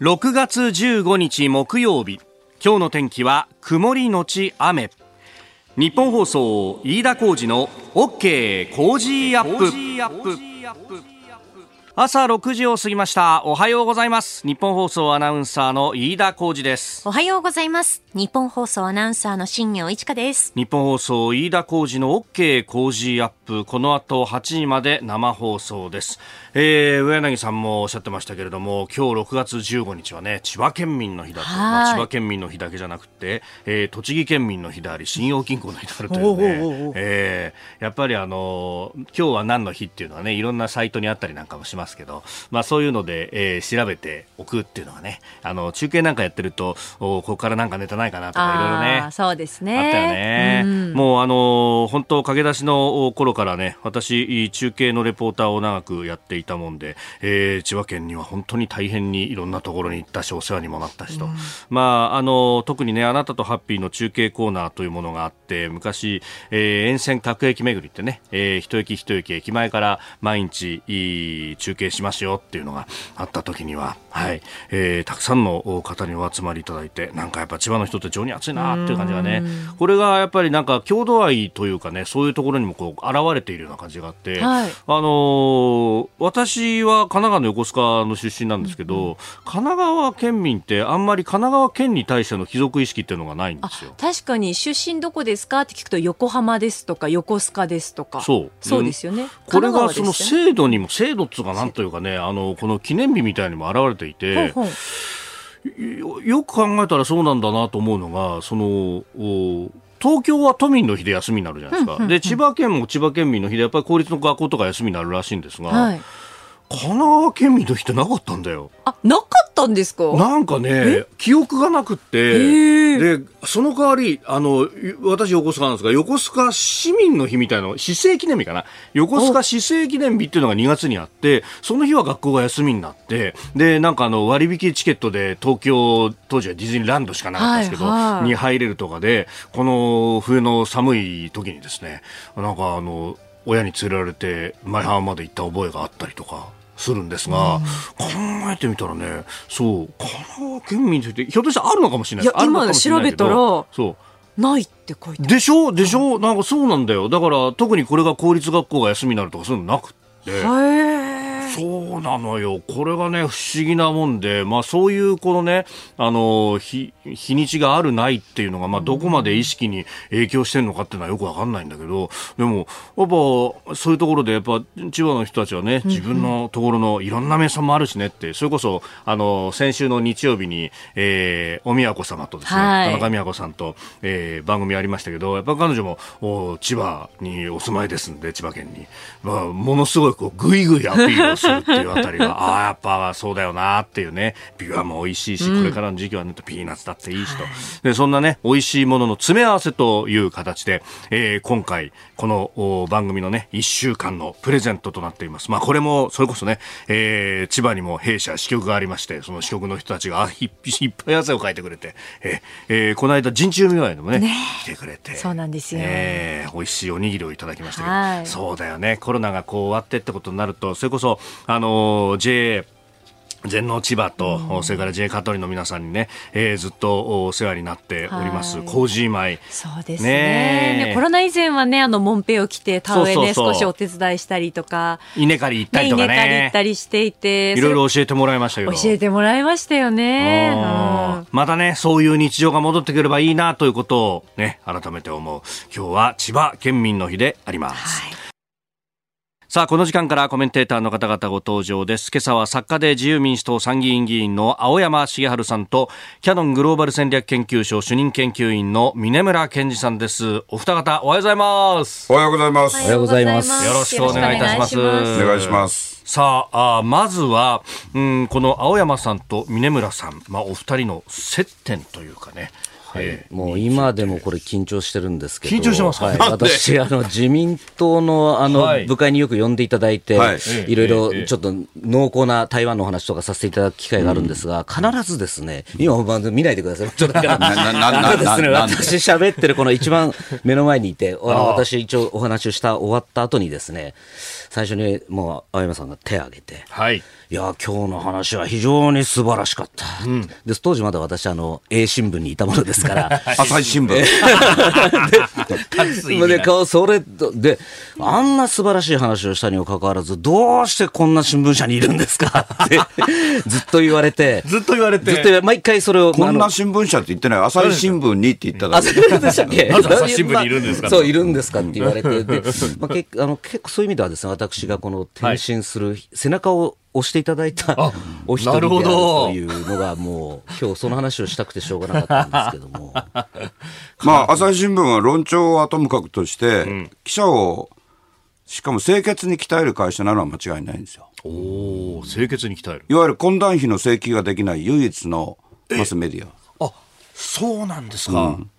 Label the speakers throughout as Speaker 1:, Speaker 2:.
Speaker 1: 6月15日木曜日。今日の天気は曇りのち雨。ニッポン放送飯田浩司の OK Cozy up。朝6時を過ぎました。おはようございます。ニッポン放送アナウンサーの飯田浩司です。
Speaker 2: おはようございます。ニッポン放送アナウンサーの新行市佳です。
Speaker 1: ニッポン放送飯田浩司の OK Cozy up。この後8時まで生放送です。えー、上柳さんもおっしゃってましたけれども今日6月15日はね千葉県民の日だと、まあ、千葉県民の日だけじゃなくて、えー、栃木県民の日であり信用金庫の日であるというね、えー、やっぱりあの今日は何の日っていうのはねいろんなサイトにあったりなんかもしますけど、まあ、そういうので、えー、調べておくっていうのがねあの中継なんかやってるとおここからなんかネタないかなとかいろいろね
Speaker 2: そうですね。
Speaker 1: あったよね、うん、もうあの本当駆け出しの頃からね私中継のレポーターを長くやっていたもんで、えー、千葉県には本当に大変にいろんなところに行ったしお世話にもなったしと、うん、まああの特にねあなたとハッピーの中継コーナーというものがあって昔、えー、沿線各駅巡りってね、えー、一駅一駅駅前から毎日いい中継しますよっていうのがあった時には、はい。えー、たくさんの方にお集まりいただいてなんかやっぱ千葉の人って情に熱いなっていう感じがねこれがやっぱりなんか郷土愛というかねそういうところにもこう現れているような感じがあって、はい、あのー、私は神奈川の横須賀の出身なんですけど、うんうん、神奈川県民ってあんまり神奈川県に対しての貴族意識っていうのがないんですよ。
Speaker 2: 確かに。出身どこですかって聞くと横浜ですとか横須賀ですとか。
Speaker 1: そう。
Speaker 2: そうですよね、
Speaker 1: これがその制度にも制度っつうかなんというかねあのこの記念日みたいにも表れていてほうほう。よく考えたらそうなんだなと思うのがその東京は都民の日で休みになるじゃないですか、で千葉県も千葉県民の日でやっぱり公立の学校とか休みになるらしいんですが、はい、神奈川県民の日ってなかったんだよ。
Speaker 2: あ、なかったんですか？
Speaker 1: なんかね、記憶がなくて、で、その代わり、あの、私横須賀なんですが、横須賀市民の日みたいな、市政記念日かな？横須賀市政記念日っていうのが2月にあって、その日は学校が休みになって、で、なんかあの、割引チケットで東京、当時はディズニーランドしかなかったんですけど、はいはい、に入れるとかで、この冬の寒い時にですね、なんかあの、親に連れられて前浜まで行った覚えがあったりとか。するんですが、うん、考えてみたらねそう神奈川県民としてひょっとしたらあるのかもしれない。いや
Speaker 2: 今調べたらそう。ないって書いて
Speaker 1: でしょ？でしょ？なんかそうなんだよ。だから特にこれが公立学校が休みになるとかそういうのなくて。へそうなのよ。これがね、不思議なもんで、まあそういうこのね、あの、日、日にちがあるないっていうのが、まあどこまで意識に影響してるのかっていうのはよくわかんないんだけど、でも、やっぱ、そういうところで、やっぱ、千葉の人たちはね、自分のところのいろんな名産もあるしねって、それこそ、あの、先週の日曜日に、えー、お宮子様とですね、はい、田中宮子さんと、えー、番組ありましたけど、やっぱ彼女も、お千葉にお住まいですんで、千葉県に。まあ、ものすごいこう、ぐいぐいアピールをするっていうあたりが、ああ、やっぱそうだよなっていうね、ビワも美味しいし、これからの時期はね、ピーナッツだっていいしと。で、そんなね、美味しいものの詰め合わせという形で、えー、今回、この番組のね、1週間のプレゼントとなっています。まあ、これも、それこそね、えー、千葉にも弊社支局がありまして、その支局の人たちが、いっぱい汗をかいてくれて、えー、えー、この間、陣中見舞いでもね、ね来てくれて、
Speaker 2: そうなんですよ。
Speaker 1: えー、美味しいおにぎりをいただきましたけど、はい、そうだよね、コロナがこう終わってってことになると、それこそ、あの JA 全農千葉と、うん、それから J 香取の皆さんにね、えー、ずっとお世話になっております、コージー米。
Speaker 2: そうですねねコロナ以前はね、あの、モンペを着て、田植えね、少しお手伝いしたりとか。
Speaker 1: 稲刈り行ったりとかね。稲
Speaker 2: 刈り行ったりしていて。
Speaker 1: いろいろ教えてもらいましたけど。
Speaker 2: 教えてもらいましたよね。
Speaker 1: うん、またね、そういう日常が戻ってくればいいなということをね、改めて思う。今日は千葉県民の日であります。はいさあ、この時間からコメンテーターの方々ご登場です。今朝は作家で自由民主党参議院議員の青山茂春さんと、キャノングローバル戦略研究所主任研究員の峰村健二さんです。お二方、おはようございます。
Speaker 3: おはようございます。
Speaker 2: おはようございます。
Speaker 1: よろしくお願いいたします。お
Speaker 3: 願いします。
Speaker 1: さああまずは、うん、この青山さんと峰村さん、まあ、お二人の接点というかね、
Speaker 4: はい、もう今でもこれ緊張してるんですけど、
Speaker 1: 緊張してます、
Speaker 4: はい、私あの自民党のあの部会によく呼んでいただいて、はい、いろいろちょっと濃厚な台湾の話とかさせていただく機会があるんですが、必ずですね、今まず見ないでください。ちょっとだから ですね、私喋ってるこの一番目の前にいて、私一応お話をした終わった後にですね。最初にもう青山さんが手を挙げて、
Speaker 1: はい、
Speaker 4: いや今日の話は非常に素晴らしかった、うん、で当時まだ私あの A 新聞にいたものですから。
Speaker 3: 朝日新聞。で
Speaker 4: でそれであんな素晴らしい話をしたにもかかわらずどうしてこんな新聞社にいるんですか？ってずっと言われて。
Speaker 1: ずっと言われて。
Speaker 4: ずっと毎回それを
Speaker 3: こんな新聞社って言ってない。朝日新聞にって言っただけ
Speaker 1: でしたっけ？朝日新聞にいるんですか、
Speaker 4: そういるんですかって言われて。で、まあ、けあの結構そういう意味ではですね私がこの転身する背中を押していただいたお一人であるというのがもう今日その話をしたくてしょうがなかったんですけども。
Speaker 3: まあ朝日新聞は論調はともかくとして、うん、記者をしかも清潔に鍛える会社なのは間違いないんですよ。
Speaker 1: おお清潔に鍛える。
Speaker 3: いわゆる懇談費の請求ができない唯一のマスメディ
Speaker 1: ア。あそうなんですか、うん。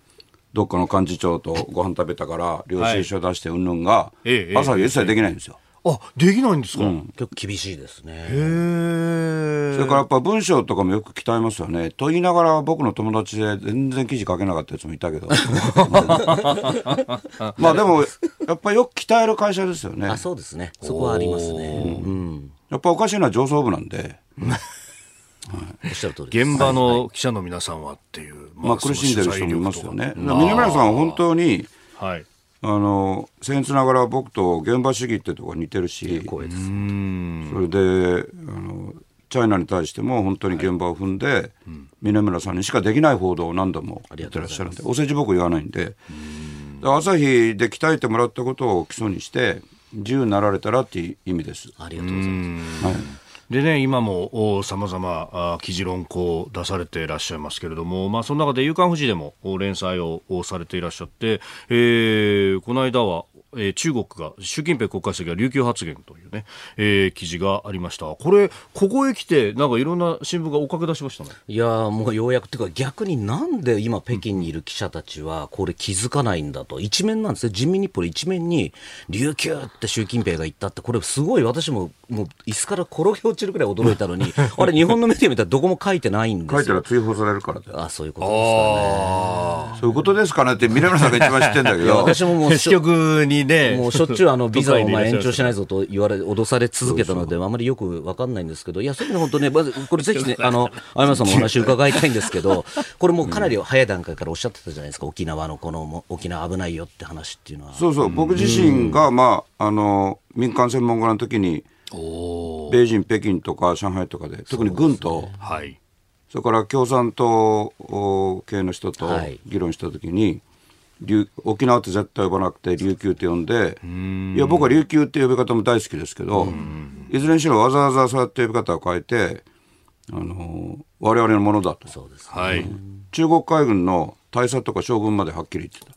Speaker 3: どっかの幹事長とご飯食べたから領収書出してうんぬんが、朝日一切できないんですよ。
Speaker 1: あできないんですか、うん、
Speaker 4: 結構厳しいですね。
Speaker 3: それからやっぱ文章とかもよく鍛えますよね。と言いながら僕の友達で全然記事書けなかったやつもいたけど。まあでもやっぱりよく鍛える会社ですよね。
Speaker 4: あそうですね。そこはありますね、
Speaker 3: うん、やっぱおかしいのは上層部なんで。
Speaker 4: おっしゃる通
Speaker 1: り現場の記者の皆さんはっていう、
Speaker 3: まあ、苦しんでる人もいますよね。峰村さんは本当に、はい、あの僭越ながら僕と現場主義ってとこ似てるし。それであのチャイナに対しても本当に現場を踏んで、はいうん、峰村さんにしかできない報道を何度もやってらっしゃるんでお世辞僕言わないんで。朝日で鍛えてもらったことを基礎にして自由になられたらっていう意味です。
Speaker 4: ありがとうございます。はい
Speaker 1: でね、今もさまざま記事論考を出されていらっしゃいますけれども、まあ、その中で夕刊富士でも連載をされていらっしゃって、えー、この間はえー、中国が習近平国家主席が琉球発言というね、えー、記事がありました。これここへ来てなんかいろんな新聞が追っかけ出しましたね。
Speaker 4: いやもうようやくっていうか逆になんで今北京にいる記者たちはこれ気づかないんだと。一面なんですね。人民日報の一面に琉球って習近平が言ったって。これすごい私ももう椅子から転げ落ちるくらい驚いたのに あれ日本のメディア見たらどこも書いてないんですよ。
Speaker 3: 書いたら追放されるから。
Speaker 4: あそういうことですか
Speaker 3: ね。そういうことですかねって南村さんが一番知ってんだけど。
Speaker 1: 私ももう 支局にね、
Speaker 4: もうしょっちゅうあのビザをお前延長しないぞと言われ、脅され続けたので、あまりよくわかんないんですけど、いや、そういうの本当ね、まず、これぜひね、あの、青山さんもお話伺いたいんですけど、これもかなり早い段階からおっしゃってたじゃないですか、沖縄のこの、沖縄危ないよって話っていうのは。
Speaker 3: そうそう、僕自身が、まあ、あの、民間専門家の時に、米人、北京とか上海とかで、特に軍と、はい、それから共産党系の人と議論した時に、沖縄って絶対呼ばなくて琉球って呼んでいや僕は琉球って呼び方も大好きですけどいずれにしろわざわざそうやって呼び方を変えてあの我々のものだと。
Speaker 4: そうです、
Speaker 3: はい、中国海軍の大佐とか将軍まではっきり言ってた。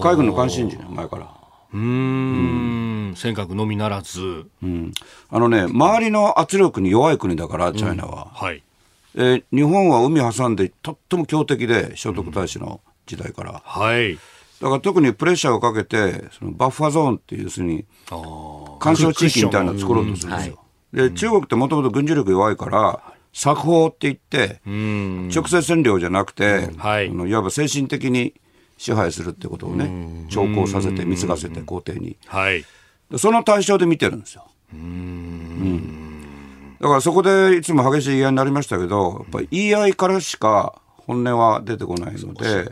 Speaker 3: 海軍の関心事ね前から。
Speaker 1: うん。うん。尖閣のみならず、
Speaker 3: うん、あのね周りの圧力に弱い国だからチャイナは、うん、はい。えー、日本は海挟んでとっても強敵で聖徳太子の、時代から。
Speaker 1: はい。
Speaker 3: だから特にプレッシャーをかけて、そのバッファゾーンっていう、要するに、干渉地域みたいなの作ろうとするんですよ。で、中国ってもともと軍事力弱いから、作法って言って、直接占領じゃなくて、はい、いわば精神的に支配するってことをね、兆候させて、貢がせて、皇帝に。はい。その対象で見てるんですよ。うん。だからそこでいつも激しい言い合いになりましたけど、やっぱり言い合いからしか本音は出てこないので、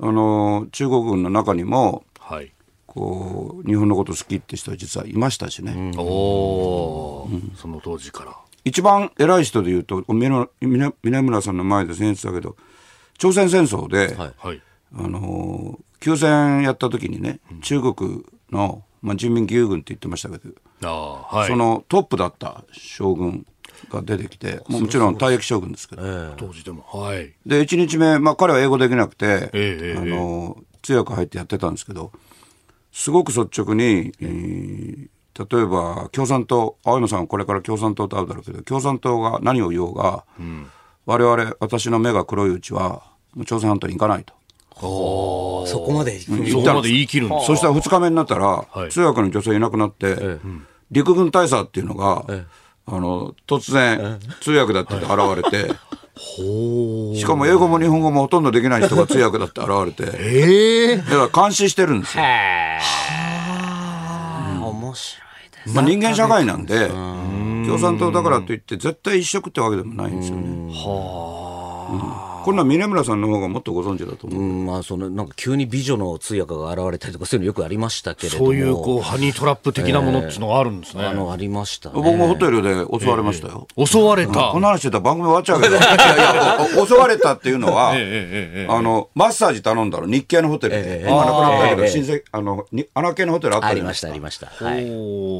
Speaker 3: あの中国軍の中にも、はい、こう日本のこと好きって人は実はいましたしね。うん、お
Speaker 1: お、うん、その当時から。
Speaker 3: 一番偉い人でいうと峰村さんの前で先日だけど朝鮮戦争で、はい、あの休戦やった時にね、中国の、まあ、人民義勇軍って言ってましたけど、はい、そのトップだった将軍が出てきて、もちろん退役将軍ですけど、
Speaker 1: 当時でも。はい。
Speaker 3: で、1日目、まあ彼は英語できなくて、えー、あの、通訳入ってやってたんですけど、すごく率直に、えー、例えば共産党、青山さんはこれから共産党と会うだろうけど、共産党が何を言おうが、うん、我々、私の目が黒いうちは、朝鮮半島に行かないと。
Speaker 4: そこまで。
Speaker 1: そこまで言い切るんで
Speaker 3: す。そしたら2日目になったら、はい、通訳の女性いなくなって、ええ、陸軍大佐っていうのが、えあの突然通訳だって現れて、しかも英語も日本語もほとんどできない人が通訳だって現れて、えー、だから監視してるんですよ。
Speaker 4: 面白い
Speaker 3: まあ、人間社会なんで、共産党だからといって、絶対一色ってわけでもないんですよね。はあ。こんな峰村さんの方がもっとご存知だと思う、
Speaker 4: うんまあ、そのなんか急に美女の通訳が現れたりとかそういうのよくありましたけれども。
Speaker 1: そういうこうハニートラップ的なものっていうのがあるんですね、えー、
Speaker 4: あのありました、ね、
Speaker 3: 僕もホテルで襲われましたよ、
Speaker 1: えー、襲われた、
Speaker 3: この話してたら番組終わっちゃうけど いやいや襲われたっていうのは、えー、あのマッサージ頼んだの。日系のホテルで、今なくなったけど、親戚あの穴系のホテルあった
Speaker 4: ありましたありました、はい、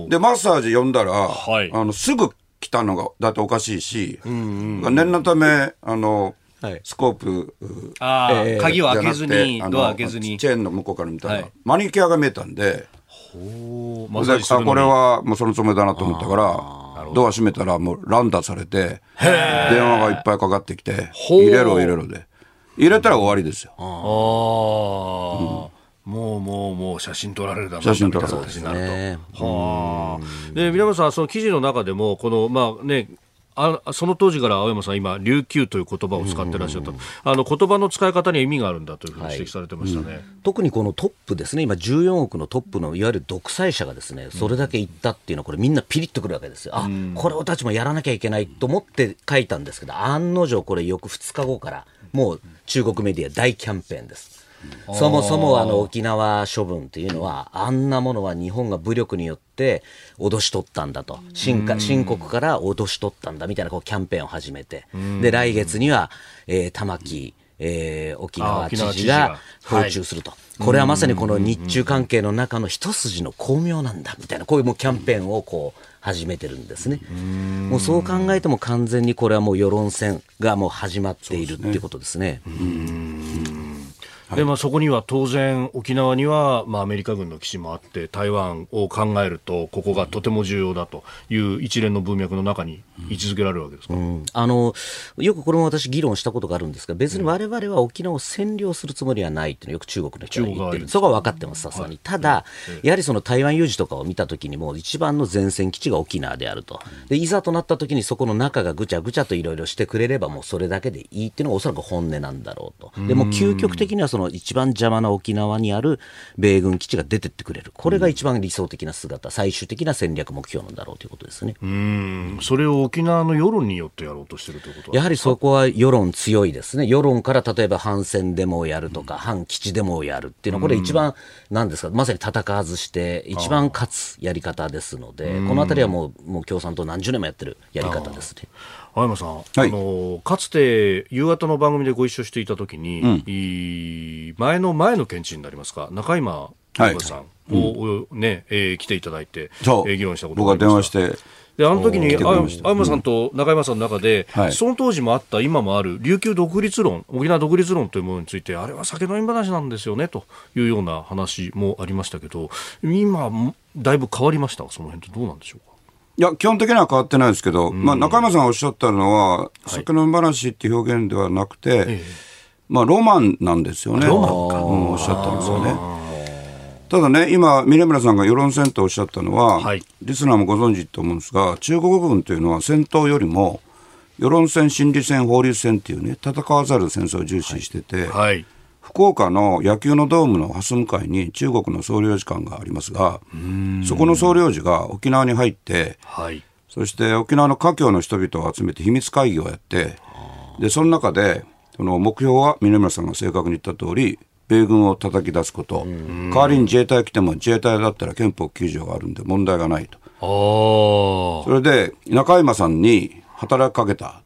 Speaker 3: でマッサージ呼んだら、はい、あのすぐ来たのがだっておかしいし、うんうん、念のためあのスコープ、
Speaker 1: あえー、鍵を開けずに、ドア開けずに。
Speaker 3: チェーンの向こうから見たら、はい、マニキュアが見えたんで、ほうであこれはもうそのつもりだなと思ったから、ドア閉めたらもう乱打されて、電話がいっぱいかかってきて、入れろ入れろで。入れたら終わりですよ。ああ、
Speaker 1: うん、もうもうもう写真撮られるだ
Speaker 3: ろう写真撮られる。
Speaker 1: になると。はあ。で、皆さん、その記事の中でも、この、まあね、あその当時から青山さん、今、琉球という言葉を使ってらっしゃった、うんうん、あの言葉の使い方には意味があるんだというふうに指摘されてましたね、はいうん、
Speaker 4: 特にこのトップですね、今、14億のトップのいわゆる独裁者がですねそれだけ言ったっていうのは、これ、みんなピリッとくるわけですよ、あ、うん、これ、俺たちもやらなきゃいけないと思って書いたんですけど、案の定、これ、翌2日後から、もう中国メディア大キャンペーンです。そもそもあの沖縄処分というのは、あんなものは日本が武力によって脅し取ったんだと、新新国から脅し取ったんだみたいなこうキャンペーンを始めて、で来月には、えー、玉城、えー、沖縄知事が訪中すると。これはまさにこの日中関係の中の一筋の巧妙なんだみたいなこういうもうキャンペーンをこう始めてるんですね。もうそう考えても完全にこれはもう世論戦がもう始まっているっていうことですね。
Speaker 1: でまあ、そこには当然、沖縄には、まあ、アメリカ軍の基地もあって、台湾を考えると、ここがとても重要だという一連の文脈の中に位置づけられるわけですか、うん、
Speaker 4: あのよくこれも私、議論したことがあるんですが、別にわれわれは沖縄を占領するつもりはないっていうのは、よく中国の人が言ってる、そこは分かってます、さすがに。ただ、やはりその台湾有事とかを見たときにも、一番の前線基地が沖縄であると、でいざとなったときに、そこの中がぐちゃぐちゃといろいろしてくれれば、もうそれだけでいいっていうのがおそらく本音なんだろうと。でも究極的にはその一番邪魔な沖縄にある米軍基地が出てってくれる、これが一番理想的な姿、最終的な戦略目標なんだろうということですね。
Speaker 1: うん。それを沖縄の世論によってやろうとしてるということ
Speaker 4: やはりそこは世論強いですね、世論から例えば反戦デモをやるとか、うん、反基地デモをやるっていうのは、これ、一番、なんですか、まさに戦わずして、一番勝つやり方ですので、このあたりはもうもう共産党、何十年もやってるやり方ですね。
Speaker 1: 青山さん、はい、あのかつて夕方の番組でご一緒していたときに、うん、前の前の県知になりますか？中今さんを、うん、ねえー、来ていただいて、えー、議論したことがあ。僕は電話して。であの時に青山さんと中山さんの中で、うんはい、その当時もあった今もある琉球独立論沖縄独立論というものについてあれは酒飲み話なんですよねというような話もありましたけど今だいぶ変わりました？その辺ってどうなんでしょうか？
Speaker 3: いや、基本的には変わってないですけど、うん、まあ、中山さんがおっしゃったのは、酒飲み話っていう表現ではなくて、はい、まあ、ロマンなんですよね。
Speaker 1: ロマンか。
Speaker 3: うん、おっしゃったんですよね。ただね、今、峰村さんが世論戦とおっしゃったのは、はい、リスナーもご存知と思うんですが、中国軍というのは戦闘よりも、世論戦、心理戦、法律戦っていうね、戦わざる戦争を重視してて、はい、福岡の野球のドームの蓮向かいに中国の総領事館がありますが、そこの総領事が沖縄に入って、はい、そして沖縄の華僑の人々を集めて秘密会議をやって、でその中で、その目標は峰村さんが正確に言った通り、米軍を叩き出すこと、代わりに自衛隊来ても自衛隊だったら憲法9条があるんで問題がないと。それで中山さんに働きかけた。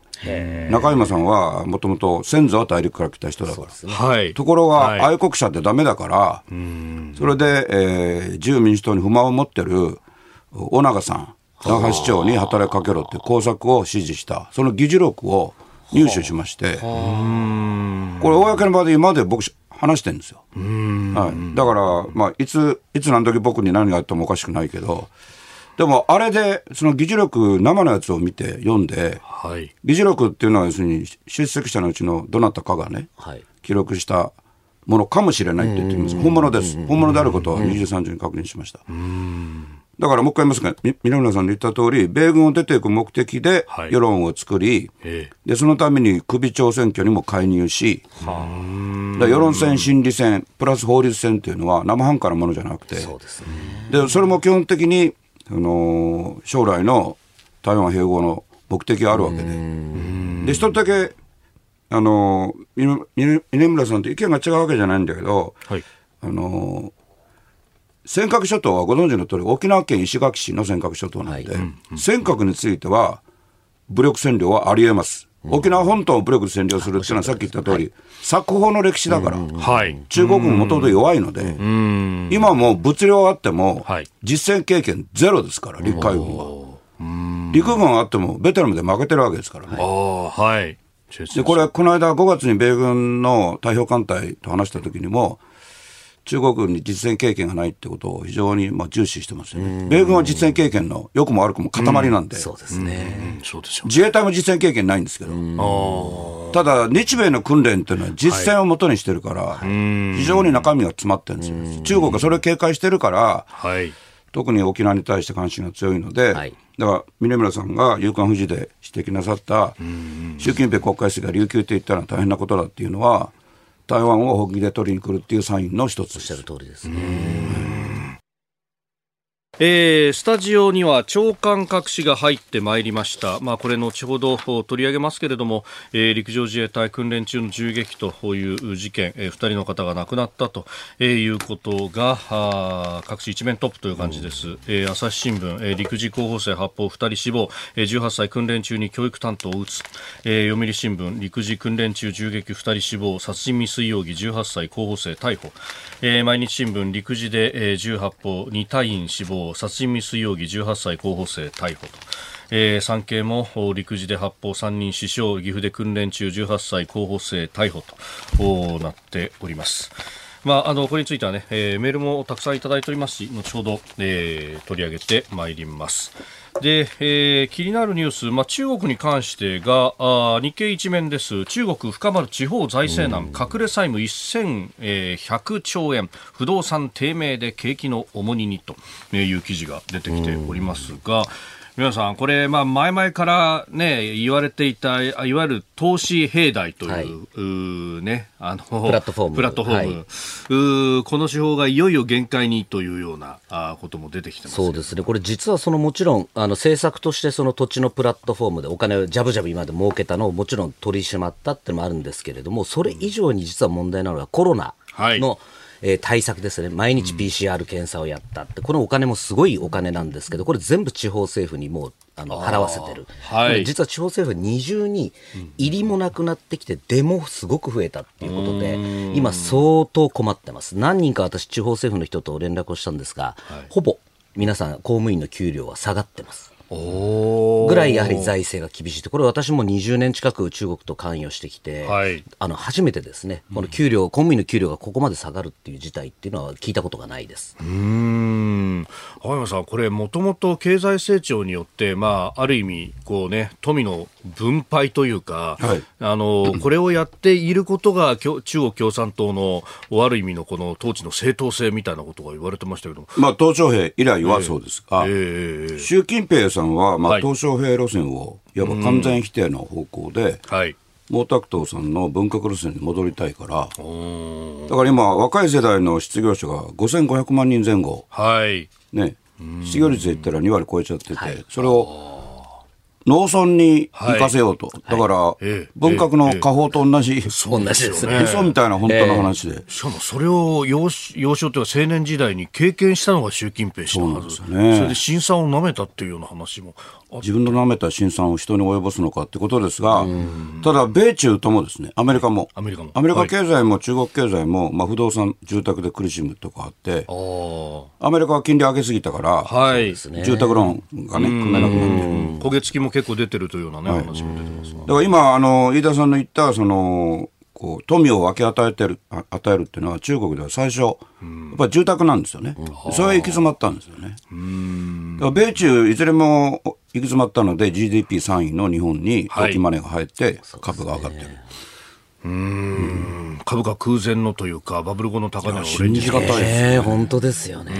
Speaker 3: 中山さんはもともと先祖は大陸から来た人だから、はい、ところが愛国者ってだめだから、はい、それで、えー、自由民主党に不満を持ってる尾長さん、那覇市長に働きかけろって工作を指示した、その議事録を入手しまして、これ、公の場で今まで僕、話してるんですよ。はい、だから、まあ、いつ、いつ何時僕に何があってもおかしくないけど、でもあれで、その議事録、生のやつを見て読んで、はい、議事録っていうのは要するに出席者のうちのどなたかがね、はい、記録したものかもしれないって言ってます。本物です。本物であることは23時に確認しました。だからもう一回言いますが、南村さんの言った通り、米軍を出ていく目的で世論を作り、はい、でそのために首長選挙にも介入し、世論戦、心理戦、プラス法律戦っていうのは生半可なものじゃなくて、そうですね、でそれも基本的に、あの将来の台湾併合の目的があるわけで、で一つだけ、あの峰村さんと意見が違うわけじゃないんだけど、はい、あの尖閣諸島はご存知の通り、沖縄県石垣市の尖閣諸島なんで、はい、尖閣については、武力占領はありえます。沖縄本島を武力で占領するっていうのはさっき言った通り、作法の歴史だから、中国ももともと弱いので、今も物量あっても、実戦経験ゼロですから、陸海軍は。陸軍あってもベトナムで負けてるわけですからね。
Speaker 1: はい、
Speaker 3: でこれ、この間5月に米軍の太平洋艦隊と話した時にも、中国に実戦経験がないってことを非常にまあ重視してますよね。米軍は実戦経験の良くも悪くも塊なんで。
Speaker 4: そうですね。
Speaker 3: 自衛隊も実戦経験ないんですけど。ただ、日米の訓練っていうのは実戦をもとにしてるから、非常に中身が詰まってるんですよ。中国がそれを警戒してるから、特に沖縄に対して関心が強いので、だから峰村さんが夕刊富士で指摘なさった、習近平国家主席が琉球って言ったら大変なことだっていうのは、台湾を本気で取りに来るっていうサインの一つ
Speaker 4: おっしゃる通りですね。
Speaker 1: えー、スタジオには長官各紙が入ってまいりました、まあ、これ後ほど取り上げますけれども、えー、陸上自衛隊訓練中の銃撃という事件、えー、2人の方が亡くなったと、えー、いうことがあ各紙一面トップという感じです、うん、えー、朝日新聞、えー、陸自候補生発砲2人死亡、えー、18歳訓練中に教育担当を撃つ、えー、読売新聞陸自訓練中銃撃2人死亡殺人未遂容疑18歳候補生逮捕、えー、毎日新聞陸自で、えー、銃発砲2隊員死亡殺人未遂容疑18歳候補生逮捕と。えー、産経も陸自で発砲3人死傷岐阜で訓練中18歳候補生逮捕となっております。まあ、あのこれについてはね、えー、メールもたくさんいただいておりますし後ほど、えー、取り上げてまいります。で、えー、気になるニュース、まあ、中国に関してがあ日経一面です。中国深まる地方財政難、隠れ債務1100兆円。不動産低迷で景気の重荷にという記事が出てきておりますが、皆さん、これ、まあ、前々からね、言われていた、いわゆる投資平台という、はい、うね、あの、プ
Speaker 4: ラットフォーム。
Speaker 1: プラットフォーム。はい、うこの手法がいよいよ限界にというようなあことも出てきて
Speaker 4: そうですね。これ実はそのもちろん、あの、政策としてその土地のプラットフォームでお金をジャブジャブ今まで儲けたのをもちろん取り締まったってのもあるんですけれども、それ以上に実は問題なのはコロナの、はいえー、対策ですね、毎日 PCR 検査をやったって、このお金もすごいお金なんですけど、これ全部地方政府にもうあの払わせてる、はい、実は地方政府は二重に入りもなくなってきて、出もすごく増えたっていうことで、今、相当困ってます。何人か私、地方政府の人と連絡をしたんですが、はい、ほぼ皆さん、公務員の給料は下がってます。ぐらいやはり財政が厳しいと、これ私も20年近く中国と関与してきて、はい、あの初めてですね、この給料、うん、公務員の給料がここまで下がるっていう事態っていうのは聞いたことがないです。
Speaker 1: うん青山さん、これ、もともと経済成長によって、まあ、ある意味こう、ね、富の分配というか、はい、あのこれをやっていることが中国共産党のある意味のこの統治の正当性みたいなことが言われてましたけど
Speaker 3: まあ、鄧小平以来はそうです。が、えーえー、習近平さんは、まあ、鄧小平路線をいわば完全否定の方向で、はい、毛沢東さんの文革路線に戻りたいから、だから今、若い世代の失業者が5500万人前後、はいね、失業率で言ったら2割超えちゃってて、はい、それを農村に行かせようと。はい、だから、文革の下方と同じ、
Speaker 4: 同じですね。
Speaker 3: 嘘みたいな本当の話で。
Speaker 1: しかもそれを幼幼少というか青年時代に経験したのが習近平氏のはず。そ,、ね、それで辛酸を舐めたっていうような話も。
Speaker 3: 自分の舐めた辛酸を人に及ぼすのかってことですが、ただ、米中ともですね、アメリカも、アメリカも。アメリカ経済も中国経済も、まあ、不動産、住宅で苦しむとかあって、アメリカは金利上げすぎたから、はい、住宅ローンがね、組めなくなって
Speaker 1: る。焦げ付きも結構出てるというようなね、はい、話も出てますだ
Speaker 3: から今、あの、飯田さんの言った、その、こう富を分け与えてる与えるっていうのは中国では最初、やっぱり住宅なんですよね、それは行き詰まったんですよね。米中いずれも行き詰まったので GDP3 位の日本に大きマネーが入って株が上がってる。はい
Speaker 1: うん、株価空前のというかバブル後の高値を
Speaker 4: 信じがたいです、ね、本当ですよね。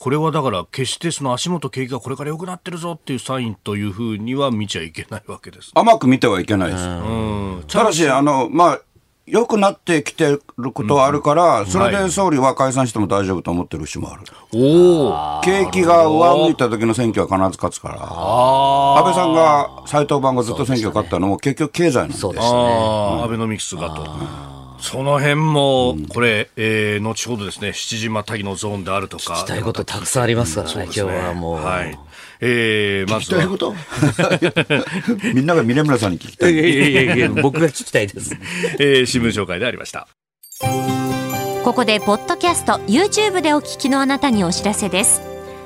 Speaker 1: これはだから決してその足元景気がこれから良くなってるぞっていうサインというふうには見ちゃいけないわけです。
Speaker 3: 甘く見てはいけないです。うん、ただし、あの、まあ、良くなってきてることはあるから、それで総理は解散しても大丈夫と思ってる節もある。お景気が上向いた時の選挙は必ず勝つから、安倍さんが斎藤番がずっと選挙勝ったのも結局経済なんで。
Speaker 1: ね。アベノミクスがと。その辺も、これ、えー、後ほどですね、七時またぎのゾーンであるとか。
Speaker 4: 聞きたいことたくさんありますからね、ね今日はもう。はい。
Speaker 3: えー、まずは。聞きたいこと？みんなが峯村さんに聞きたい。いやい
Speaker 4: やいや僕が聞きたいです。
Speaker 1: えー、新聞紹介でありました。
Speaker 2: ここで、ポッドキャスト、YouTube でお聞きのあなたにお知らせです。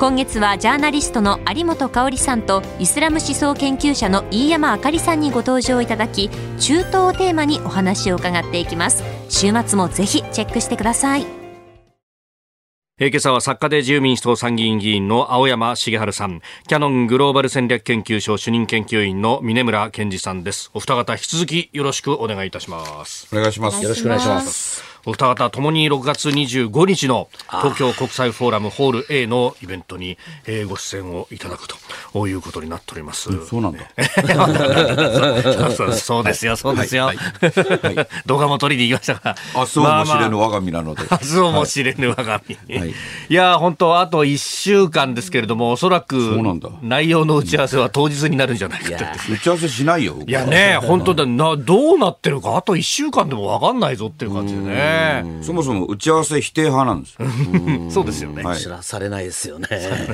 Speaker 2: 今月はジャーナリストの有本香さんとイスラム思想研究者の飯山あかりさんにご登場いただき中東をテーマにお話を伺っていきます週末もぜひチェックしてください
Speaker 1: えー、今朝は作家で自由民主党参議院議員の青山茂春さん、キャノングローバル戦略研究所主任研究員の峰村健二さんです。お二方引き続きよろしくお願いいたします。
Speaker 3: お願いします。
Speaker 4: よろしくお願いします。
Speaker 1: お二方ともに6月25日の東京国際フォーラムホール A のイベントに、えー、ご出演をいただくということになっております。
Speaker 3: そうなんだ。
Speaker 1: そ うそうですよ、そうですよ。はいはい、動画も撮りに行きましたが。
Speaker 3: 明日も知れぬ我が身なので。
Speaker 1: 明日も知れぬ我が身。はい、いや、本当あと1週間ですけれども、おそらく内容の打ち合わせは当日になるんじゃないかと。
Speaker 3: 打ち合わせしないよ。
Speaker 1: いやね、本当だな、どうなってるか、あと1週間でも分かんないぞっていう感じでね。
Speaker 3: そもそも打ち合わせ否定派なんです
Speaker 1: そうですよね。
Speaker 4: 知らされないですよね。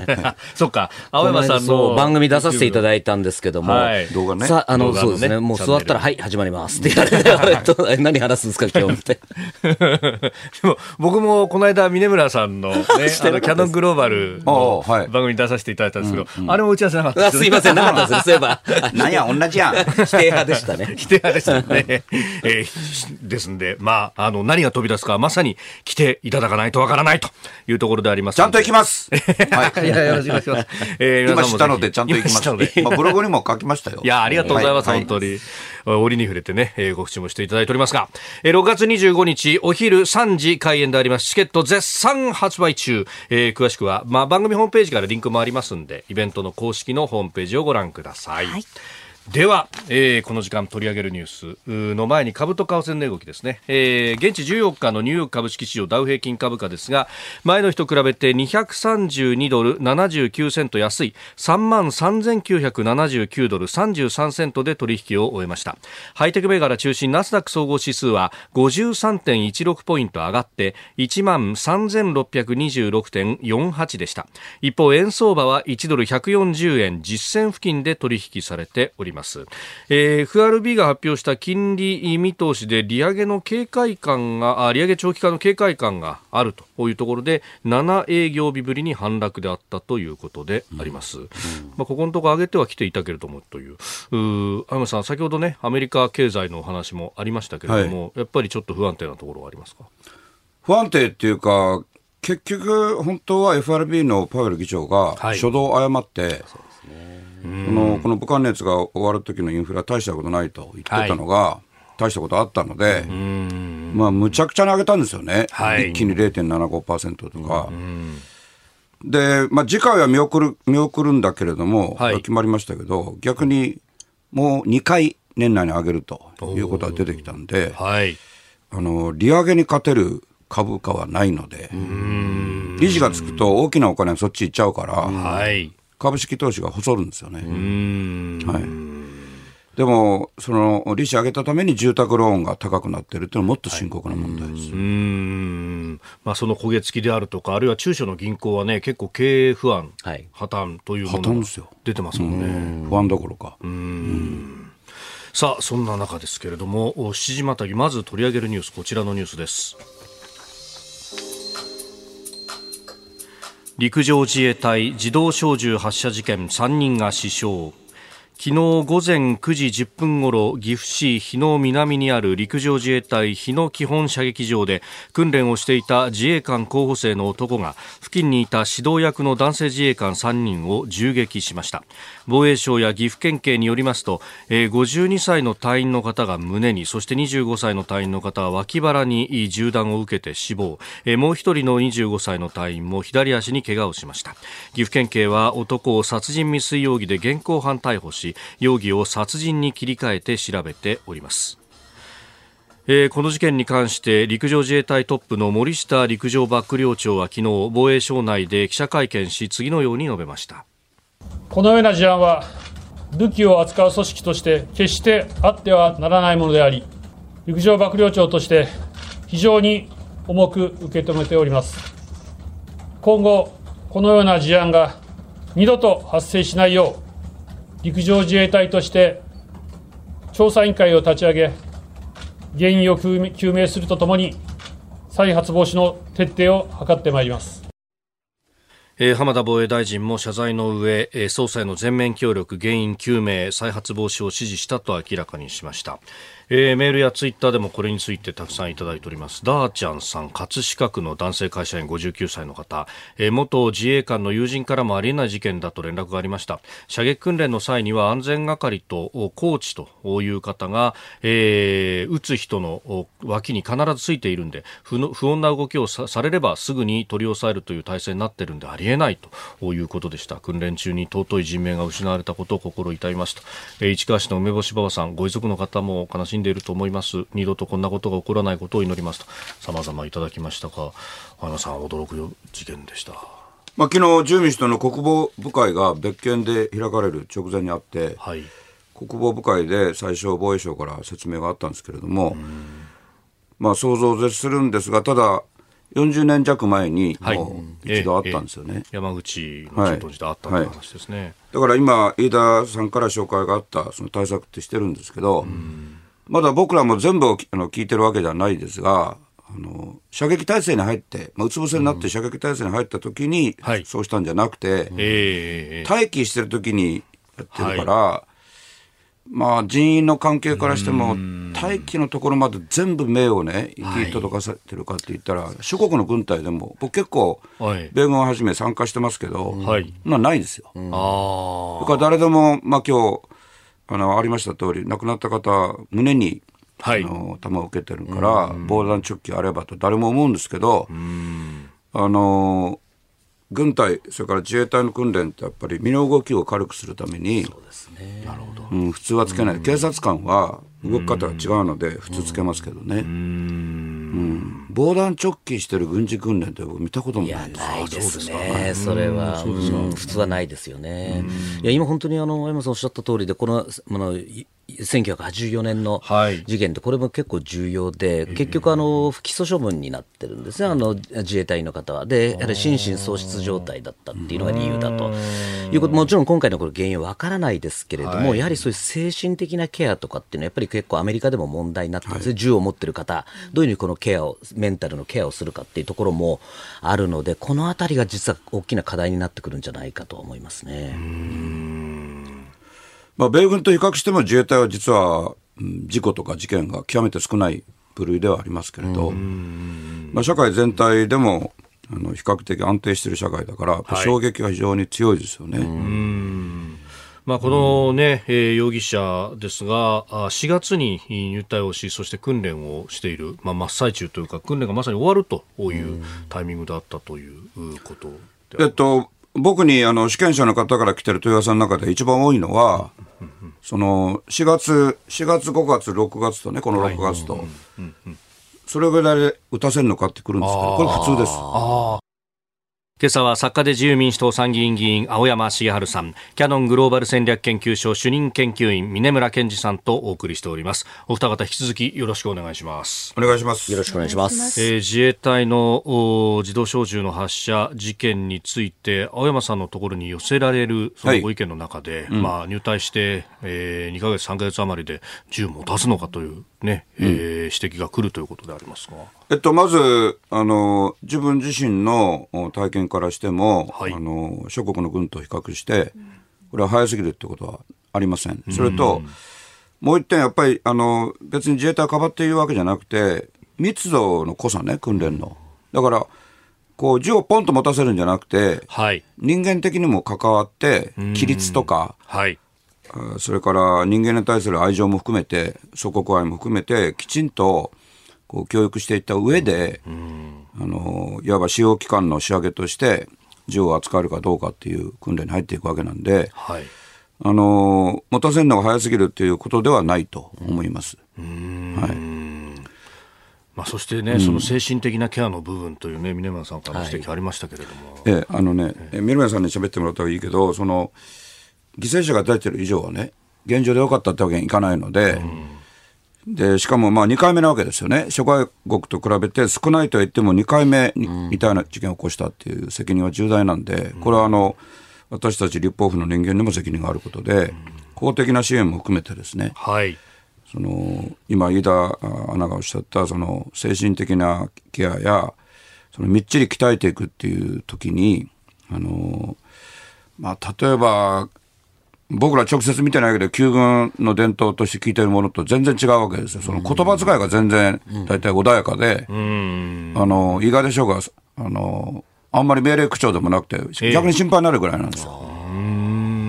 Speaker 1: そっか、青山さんの
Speaker 4: 番組出させていただいたんですけども、
Speaker 3: 動画ね。
Speaker 4: さあの、そうですね、もう座ったら、はい、始まりますって言われて、何話すんですか、今日って。で
Speaker 1: も、僕もこの間、峰村さんのね、あの、キャノングローバルの番組に出させていただいたんですけど、あれも打ち合わせなかった
Speaker 4: すいません、なかったです。そういえば。
Speaker 3: 何や、同じやん。否
Speaker 4: 定派でしたね。
Speaker 1: 否定派でしたね。えですんで、まあ、あの、何が飛び出すか、まさに来ていただかないとわからないというところであります。
Speaker 3: ちゃんと行きます。
Speaker 1: はい。いや、よろしくお願いします。
Speaker 3: えー、今知ったので、ちゃんと行きます。まあ、ブログにも書きましたよ。
Speaker 1: いや、ありがとうございます、本当に。折に触れてね、えー、ご口もしていただいておりますが、えー、6月25日、お昼3時開演であります。チケット絶賛発売中。えー、詳しくは、まあ、番組ホームページからリンクもありますんで、イベントの公式のホームページをご覧ください。はいでは、えー、この時間取り上げるニュースの前に株と為替の値動きですね、えー、現地14日のニューヨーク株式市場ダウ平均株価ですが前の日と比べて232ドル79セント安い3万3979ドル33セントで取引を終えました。ハイテク銘柄中心ナスダック総合指数は53.16ポイント上がって1万3626.48でした。一方円相場は1ドル140円実銭付近で取引されております。ます、えー、FRB が発表した金利見通しで利上げの警戒感があ利上げ長期化の警戒感があるというところで7営業日ぶりに反落であったということであります、うん。うん、まあ、ここのところ上げてはきていたけれどもという。う青山さん先ほどねアメリカ経済の話もありましたけれども、はい、やっぱりちょっと不安定なところはありますか？
Speaker 3: 不安定っていうか結局、本当は FRB のパウエル議長が初動を誤って、はいこのこの武漢熱が終わる時のインフラ大したことないと言ってたのが、はい、大したことあったので、まあ、むちゃくちゃに上げたんですよね、はい、一気に0.75%とか。で、まあ、次回は見送る見送るんだけれども、はい、決まりましたけど、逆にもう2回年内に上げるということが出てきたんで、はい、あの利上げに勝てる株価はないので、理事がつくと大きなお金はそっち行っちゃうから、はい、株式投資が細るんですよね。はい、でも、その利子上げたために住宅ローンが高くなってるっていうのはもっと深刻な問題です。
Speaker 1: うんまあ、その焦げ付きであるとか、あるいは中小の銀行はね、結構経営不安、はい、破綻というものが出てますもんね。
Speaker 3: 不安どころか。
Speaker 1: うんさあ、そんな中ですけれども、7時またぎ、まず取り上げるニュース、こちらのニュースです。陸上自衛隊自動小銃発射事件3人が死傷。昨日午前9時10分ごろ岐阜市日野南にある陸上自衛隊日野基本射撃場で訓練をしていた自衛官候補生の男が付近にいた指導役の男性自衛官3人を銃撃しました。防衛省や岐阜県警によりますと52歳の隊員の方が胸にそして25歳の隊員の方は脇腹に銃弾を受けて死亡。もう一人の25歳の隊員も左足に怪我をしました。岐阜県警は男を殺人未遂容疑で現行犯逮捕しし容疑を殺人に切り替えて調べております。えー、この事件に関して陸上自衛隊トップの森下陸上幕僚長は昨日防衛省内で記者会見し次のように述べました。
Speaker 5: このような事案は武器を扱う組織として決してあってはならないものであり陸上幕僚長として非常に重く受け止めております。今後このような事案が二度と発生しないよう陸上自衛隊として調査委員会を立ち上げ、原因を究明するとともに、再発防止の徹底を図ってまいります。
Speaker 1: え、浜田防衛大臣も謝罪の上、えー、捜査への全面協力、原因究明、再発防止を指示したと明らかにしました。えー、メールやツイッターでもこれについてたくさんいただいております。ダーちゃんさん、葛飾区の男性会社員59歳の方、えー、元自衛官の友人からもありえない事件だと連絡がありました。射撃訓練の際には安全係とコーチという方が、えー、撃つ人の脇に必ずついているんで、不不穏な動きをされればすぐに取り押さえるという体制になってるんでありえないということでした。訓練中に尊い人命が失われたことを心痛みますと。えー、市川市の梅干しばばさん、ご遺族の方も悲しんでいると思います。二度とこんなことが起こらないことを祈りますと。様々いただきましたが花野さん驚く事件でした。
Speaker 3: まあ、昨日、自由民主党の国防部会が別件で開かれる直前にあって、はい、国防部会で最初、防衛省から説明があったんですけれども、まあ、想像を絶するんですが、ただ、40年弱前にもう一度あったんですよね、はいええ。
Speaker 1: 山口の駐屯地であったという話ですね、はい。はい、
Speaker 3: だから今、飯田さんから紹介があったその対策ってしてるんですけど、まだ僕らも全部あの聞いてるわけではないですが、あの射撃体制に入って、まあ、うつ伏せになって射撃体制に入った時に、そうしたんじゃなくて、えー、待機してる時にやってるから、まあ、人員の関係からしても、大気のところまで全部目をね、行き届かせてるかって言ったら、はい、諸国の軍隊でも、僕結構、米軍をはじめ参加してますけど、はい、なないですよ。あそれから誰でも、まあ今日、あの、ありました通り、亡くなった方、胸に、はい、あの、弾を受けてるから、防弾チョッキあればと誰も思うんですけど、あの、軍隊、それから自衛隊の訓練ってやっぱり身の動きを軽くするために、そうですね。なるほど。うん、普通はつけない。警察官は動き方が違うので、普通つけますけどね。うん。防弾チョッキしてる軍事訓練って見たこともない
Speaker 4: ですないですね。それは、普通はないですよね。いや、今本当にあの、山さんおっしゃった通りで、この、あの、1984年の事件って、これも結構重要で、結局あの、不起訴処分になってるんですね、あの自衛隊の方は。で、やはり心神喪失状態だったっていうのが理由だということ、もちろん今回のこの原因は分からないですけれども、やはりそういう精神的なケアとかっていうのは、やっぱり結構アメリカでも問題になってます、銃を持ってる方、どういうふうにこのケアを、メンタルのケアをするかっていうところもあるので、このあたりが実は大きな課題になってくるんじゃないかと思いますね。
Speaker 3: まあ、米軍と比較しても自衛隊は実は、事故とか事件が極めて少ない部類ではありますけれど、まあ、社会全体でもあの比較的安定している社会だから、衝撃が非常に強いですよね。
Speaker 1: まあ、このね、うん、えー、容疑者ですが、4月に入隊をし、そして訓練をしている、まあ、真っ最中というか、訓練がまさに終わるというタイミングだったということ
Speaker 3: えっと、僕にあの試験者の方から来てる問い合わせの中で一番多いのは、その4月、4月、5月、6月とね、この6月と、それぐらいで打たせるのかってくるんですけど、これ普通です。
Speaker 1: 今朝は作家で自由民主党参議院議員青山茂春さんキャノングローバル戦略研究所主任研究員峰村健二さんとお送りしております。お二方引き続きよろしくお願いします。
Speaker 3: お願いします。
Speaker 4: よろしくお願いします、
Speaker 1: えー、自衛隊の自動小銃の発射事件について青山さんのところに寄せられるそのご意見の中で、はい、まあ入隊して、えー、2か月3か月余りで銃持たすのかというね、うん、えー、指摘が来るということでありますが
Speaker 3: えっと、まず、あの、自分自身の体験からしても、はい、あの、諸国の軍と比較して、これは早すぎるってことはありません。それと、もう一点、やっぱり、あの、別に自衛隊をかばっているわけじゃなくて、密度の濃さね、訓練の。だから、こう銃をポンと持たせるんじゃなくて、はい、人間的にも関わって、規律とか、はい、それから人間に対する愛情も含めて、祖国愛も含めて、きちんとこう教育していった上で、あのいわば使用期間の仕上げとして、銃を扱えるかどうかっていう訓練に入っていくわけなんで、はい、あの持たせるのが早すぎるっていうことではないと思います。はい。
Speaker 1: まあ、そしてね、うん、その精神的なケアの部分というね、峰村さんからの指摘ありましたけれども。
Speaker 3: はい、えあのね、え峰村さんに喋ってもらった方がいいけど、その、犠牲者が出てる以上はね、現状でよかったってわけにいかないので、うん、で、しかもまあ2回目なわけですよね。諸外国と比べて少ないと言っても2回目に、みたいな事件を起こしたっていう責任は重大なんで、これはあの、私たち立法府の人間にも責任があることで、公的な支援も含めてですね、はい。その今、飯田アナがおっしゃったその精神的なケアやそのみっちり鍛えていくっていう時にあの、まあ、例えば僕ら直接見てないけど旧軍の伝統として聞いてるものと全然違うわけですよ。その言葉遣いが全然大体穏やかで、あの意外でしょうがあのあんまり命令口調でもなくて逆に心配になるぐらいなんですよ。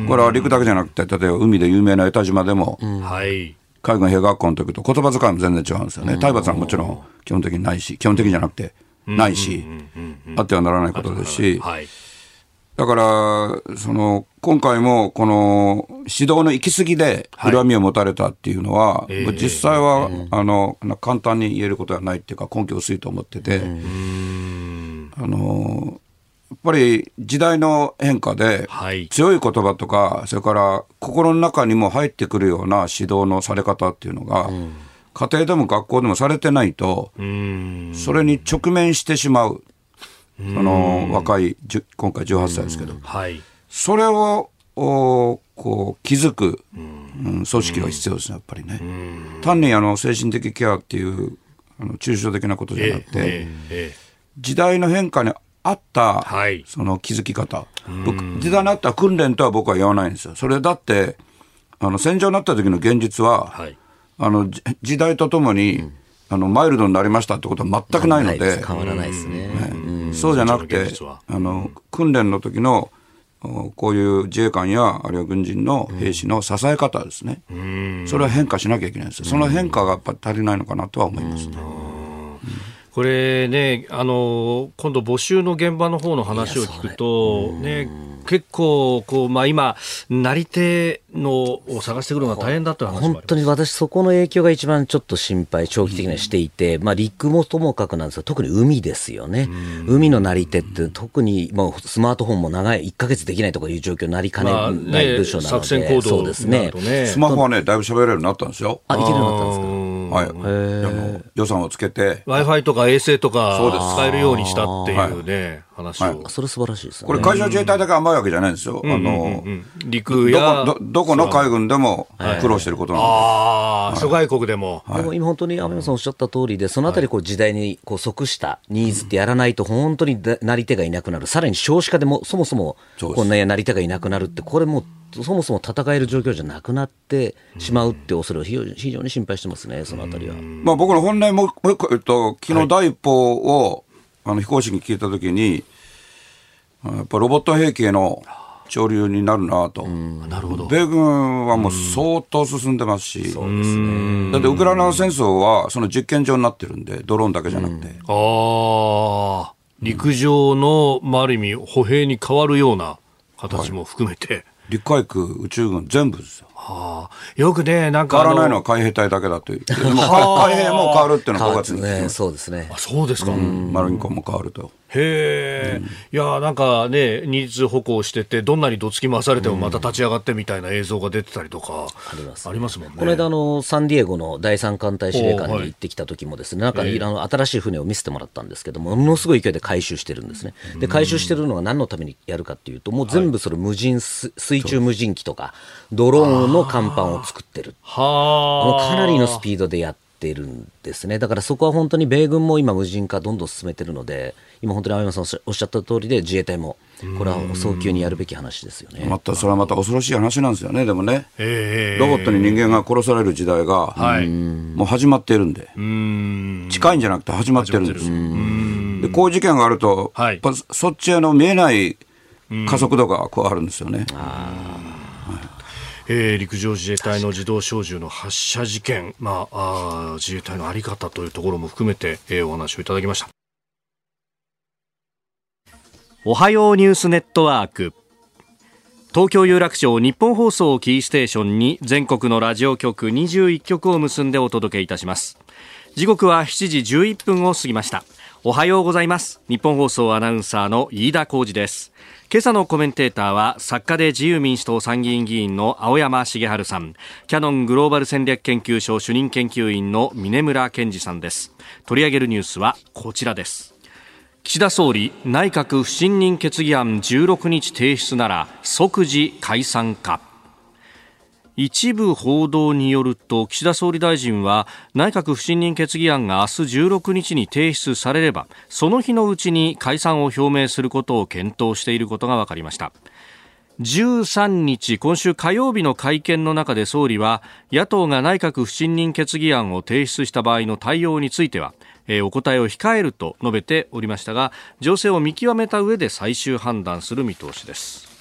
Speaker 3: これは陸だけじゃなくて例えば海で有名な江田島でも、はい。海軍兵学校の時と言葉遣いも全然違うんですよね。体罰はもちろん基本的にないし、基本的じゃなくてないし、あってはならないことですし、だから、その、今回もこの指導の行き過ぎで恨みを持たれたっていうのは、はい、実際は、あの、簡単に言えることはないっていうか根拠薄いと思ってて、あの、やっぱり時代の変化で、強い言葉とか、それから心の中にも入ってくるような指導のされ方っていうのが、家庭でも学校でもされてないと、それに直面してしまう、その若い、今回18歳ですけど、それをこう気づく、うん、組織が必要ですね、やっぱりね。単にあの精神的ケアっていうあの抽象的なことじゃなくて、時代の変化にあった、はい、その気づき方。僕、時代にあった訓練とは僕は言わないんですよ。それだって、あの、戦場になった時の現実は、はい、あの、時代とともに、うん、あの、マイルドになりましたってことは全くないので。
Speaker 4: 変わらないですね。
Speaker 3: ね。そうじゃなくて、あの、訓練の時の、こういう自衛官やあるいは軍人の兵士の支え方ですね、それは変化しなきゃいけないんですよ、その変化がやっぱ足りないのかなとは思いますね。
Speaker 1: これね、あの今度、募集の現場の方の話を聞くと、ね、結構こう、まあ、今、なり手のを探してくるのが大変だという話
Speaker 4: 本当に私、そこの影響が一番ちょっと心配、長期的にしていて、まあ、陸もともかくなんですが、特に海ですよね、海のなり手って、特にもうスマートフォンも長い、1か月できないとかいう状況になりかねない部署なので、作戦行動そうですね。
Speaker 3: スマホはね、だいぶ喋れるようになったんですよ。
Speaker 4: あ、いけるようになったんですか？はい、
Speaker 3: 予算をつけて。
Speaker 1: W i f i とか衛星とか使えるようにしたっていうね、話を、はい、
Speaker 4: それ素晴らしいです、ね、
Speaker 3: これ海上自衛隊だけ甘いわけじゃないんですよ、あの陸やどどこの海軍でも苦労してることなんです、あ
Speaker 1: あ、諸外国でも、
Speaker 4: でも今本当に雨山さんおっしゃった通りでそのあたりこう時代にこう即したニーズってやらないと本当になり手がいなくなる。さらに少子化でもそもそもこんななり手がいなくなるってこれもそもそも戦える状況じゃなくなってしまうって恐れを非常に非常に心配してますね、そのあたりは。
Speaker 3: まあ、僕の本音もう一個言うと、昨日第一報を、あの飛行士に聞いたときに、やっぱロボット兵器への潮流になるなと、なるほど米軍はもう相当進んでますし、そうですね、だってウクライナ戦争はその実験場になってるんで、ドローンだけじゃなくて。あ
Speaker 1: あ、陸上の、まあ、ある意味、歩兵に変わるような形も含めて。はい
Speaker 3: 陸海空宇宙軍全部ですよ。
Speaker 1: はあ、よくね、なんか。
Speaker 3: 変わらないのは海兵隊だけだという。海兵も変わるっていうのは5月に、
Speaker 4: ね。そうですね。
Speaker 1: あ、そうですか。
Speaker 3: マルインコも変わると。
Speaker 1: へえ、うん、いやなんかね、ニーズ歩行してて、どんなにどつき回されてもまた立ち上がってみたいな映像が出てたりとか、あります、ありますもんね。
Speaker 4: この間の、サンディエゴの第三艦隊司令官に行ってきた時もですね、なんか、えー、あの新しい船を見せてもらったんですけども、ものすごい勢いで回収してるんですね。で、回収してるのは何のためにやるかっていうと、もう全部それ無人、はい、水中無人機とか、ドローンの甲板を作ってる。はあ。かなりのスピードでやってってるんですね。だからそこは本当に米軍も今無人化どんどん進めてるので、今本当に青山さんおっしゃった通りで自衛隊もこれは早急にやるべき話ですよね。
Speaker 3: また、それはまた恐ろしい話なんですよね、でもね。ロボットに人間が殺される時代が、もう始まっているんで。近いんじゃなくて始まってるんですで、こういう事件があると、はい、そっちへの見えない加速度がこうあるんですよね。
Speaker 1: えー、陸上自衛隊の自動小銃の発射事件、まあ、あ自衛隊の在り方というところも含めて、えー、お話をいただきました。おはようニュースネットワーク。東京有楽町日本放送キーステーションに全国のラジオ局21局を結んでお届けいたします。時刻は7時11分を過ぎました。おはようございます。日本放送アナウンサーの飯田浩二です。今朝のコメンテーターは作家で自由民主党参議院議員の青山茂春さん。キャノングローバル戦略研究所主任研究員の峰村健二さんです。取り上げるニュースはこちらです。岸田総理内閣不信任決議案16日提出なら即時解散か。一部報道によると岸田総理大臣は内閣不信任決議案が明日16日に提出されればその日のうちに解散を表明することを検討していることが分かりました。13日今週火曜日の会見の中で総理は野党が内閣不信任決議案を提出した場合の対応についてはお答えを控えると述べておりましたが情勢を見極めた上で最終判断する見通しです。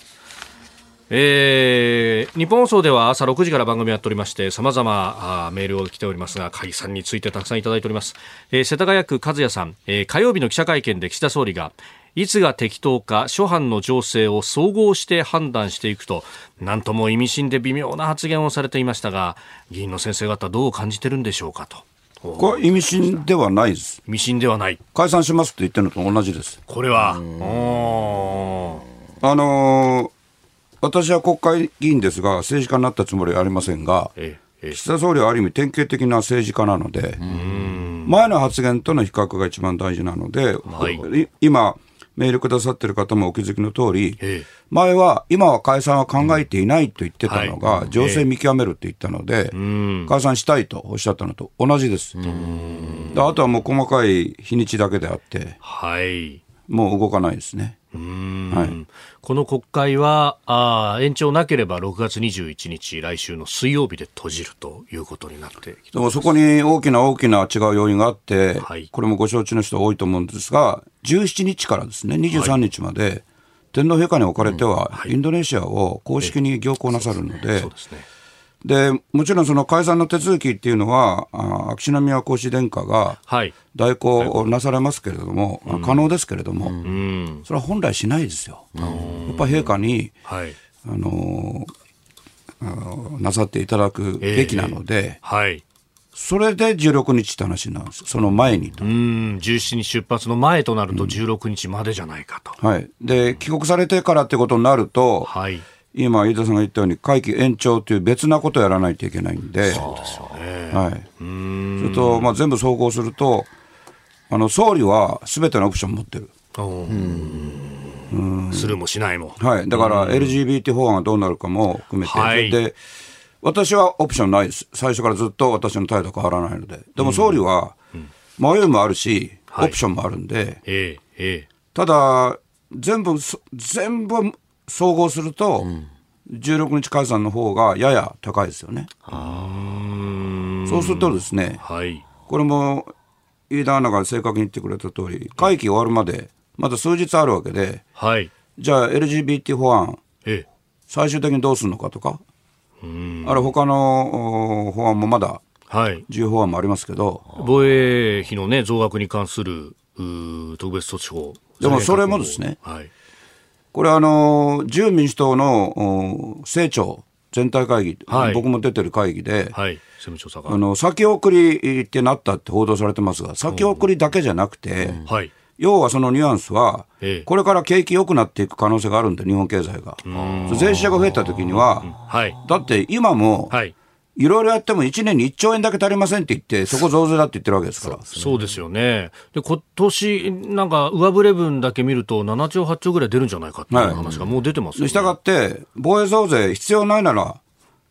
Speaker 1: えー、日本放送では朝6時から番組やっておりましてさまざまメールを来ておりますが解散についてたくさんいただいております、えー、世田谷区和也さん、えー、火曜日の記者会見で岸田総理がいつが適当か諸般の情勢を総合して判断していくと何とも意味深で微妙な発言をされていましたが議員の先生方どう感じてるんでしょうかと。
Speaker 3: これ意味深ではないです。
Speaker 1: 意味深ではない。
Speaker 3: 解散しますって言ってるのと同じです。
Speaker 1: これは。
Speaker 3: あのー私は国会議員ですが、政治家になったつもりはありませんが、岸田総理はある意味典型的な政治家なので、前の発言との比較が一番大事なので、はい、今、メールくださってる方もお気づきの通り、前は、今は解散は考えていないと言ってたのが、情勢見極めるって言ったので、解散したいとおっしゃったのと同じです。あとはもう細かい日にちだけであって、はい、もう動かないですね。
Speaker 1: はい、この国会はあ延長なければ6月21日、来週の水曜日で閉じるということになって
Speaker 3: でもそこに大きな大きな違う要因があって、はい、これもご承知の人多いと思うんですが、17日からですね、23日まで、はい、天皇陛下におかれては、インドネシアを公式に行幸なさるので、そうですねでもちろんその解散の手続きっていうのは、あ秋篠宮皇嗣殿下が代行なされますけれども、はい、可能ですけれども、うん、それは本来しないですよ。やっぱ陛下に、はい、あのなさっていただくべきなので、えー、はい、それで16日って話なんです、その前にと。うん。
Speaker 1: 17日出発の前となると、16日までじゃないかと、
Speaker 3: うん、はい、で帰国されてからってことになると、はい今、飯田さんが言ったように、会期延長という別なことをやらないといけないんで、そうですよね。はい。それと、まあ、全部総合すると、あの総理はすべてのオプション持ってる。
Speaker 1: うんするもしないも。
Speaker 3: はい。だから、LGBT 法案がどうなるかも含めて、はい、で、私はオプションないです。最初からずっと私の態度変わらないので。でも総理は、迷いもあるし、オプションもあるんで、ええただ、全部、全部総合すると、うん、16日解散の方がやや高いですよね。そうするとですね、はい、これも飯田アナが正確に言ってくれた通り、会期終わるまで、まだ数日あるわけで、はい、じゃあ LGBT 法案、ええ、最終的にどうするのかとか、あれ他の法案もまだ、はい、重要法案もありますけど、
Speaker 1: 防衛費の、ね、増額に関する特別措置法。
Speaker 3: でもそれもですね、はい、これあの、自由民主党の政調全体会議、はい、僕も出てる会議で、はい、あの先送りってなったって報道されてますが、先送りだけじゃなくて、うん。はい、要はそのニュアンスは、これから景気良くなっていく可能性があるんで、日本経済が。税収が増えたときには、だって今も、いろいろやっても1年に1兆円だけ足りませんって言って、そこ増税だって言ってるわけですから。
Speaker 1: そうですよね。で、今年なんか上振れ分だけ見ると、7兆、8兆ぐらい出るんじゃないかっていう話がもう出てますよ
Speaker 3: ね。したがって、防衛増税必要ないなら、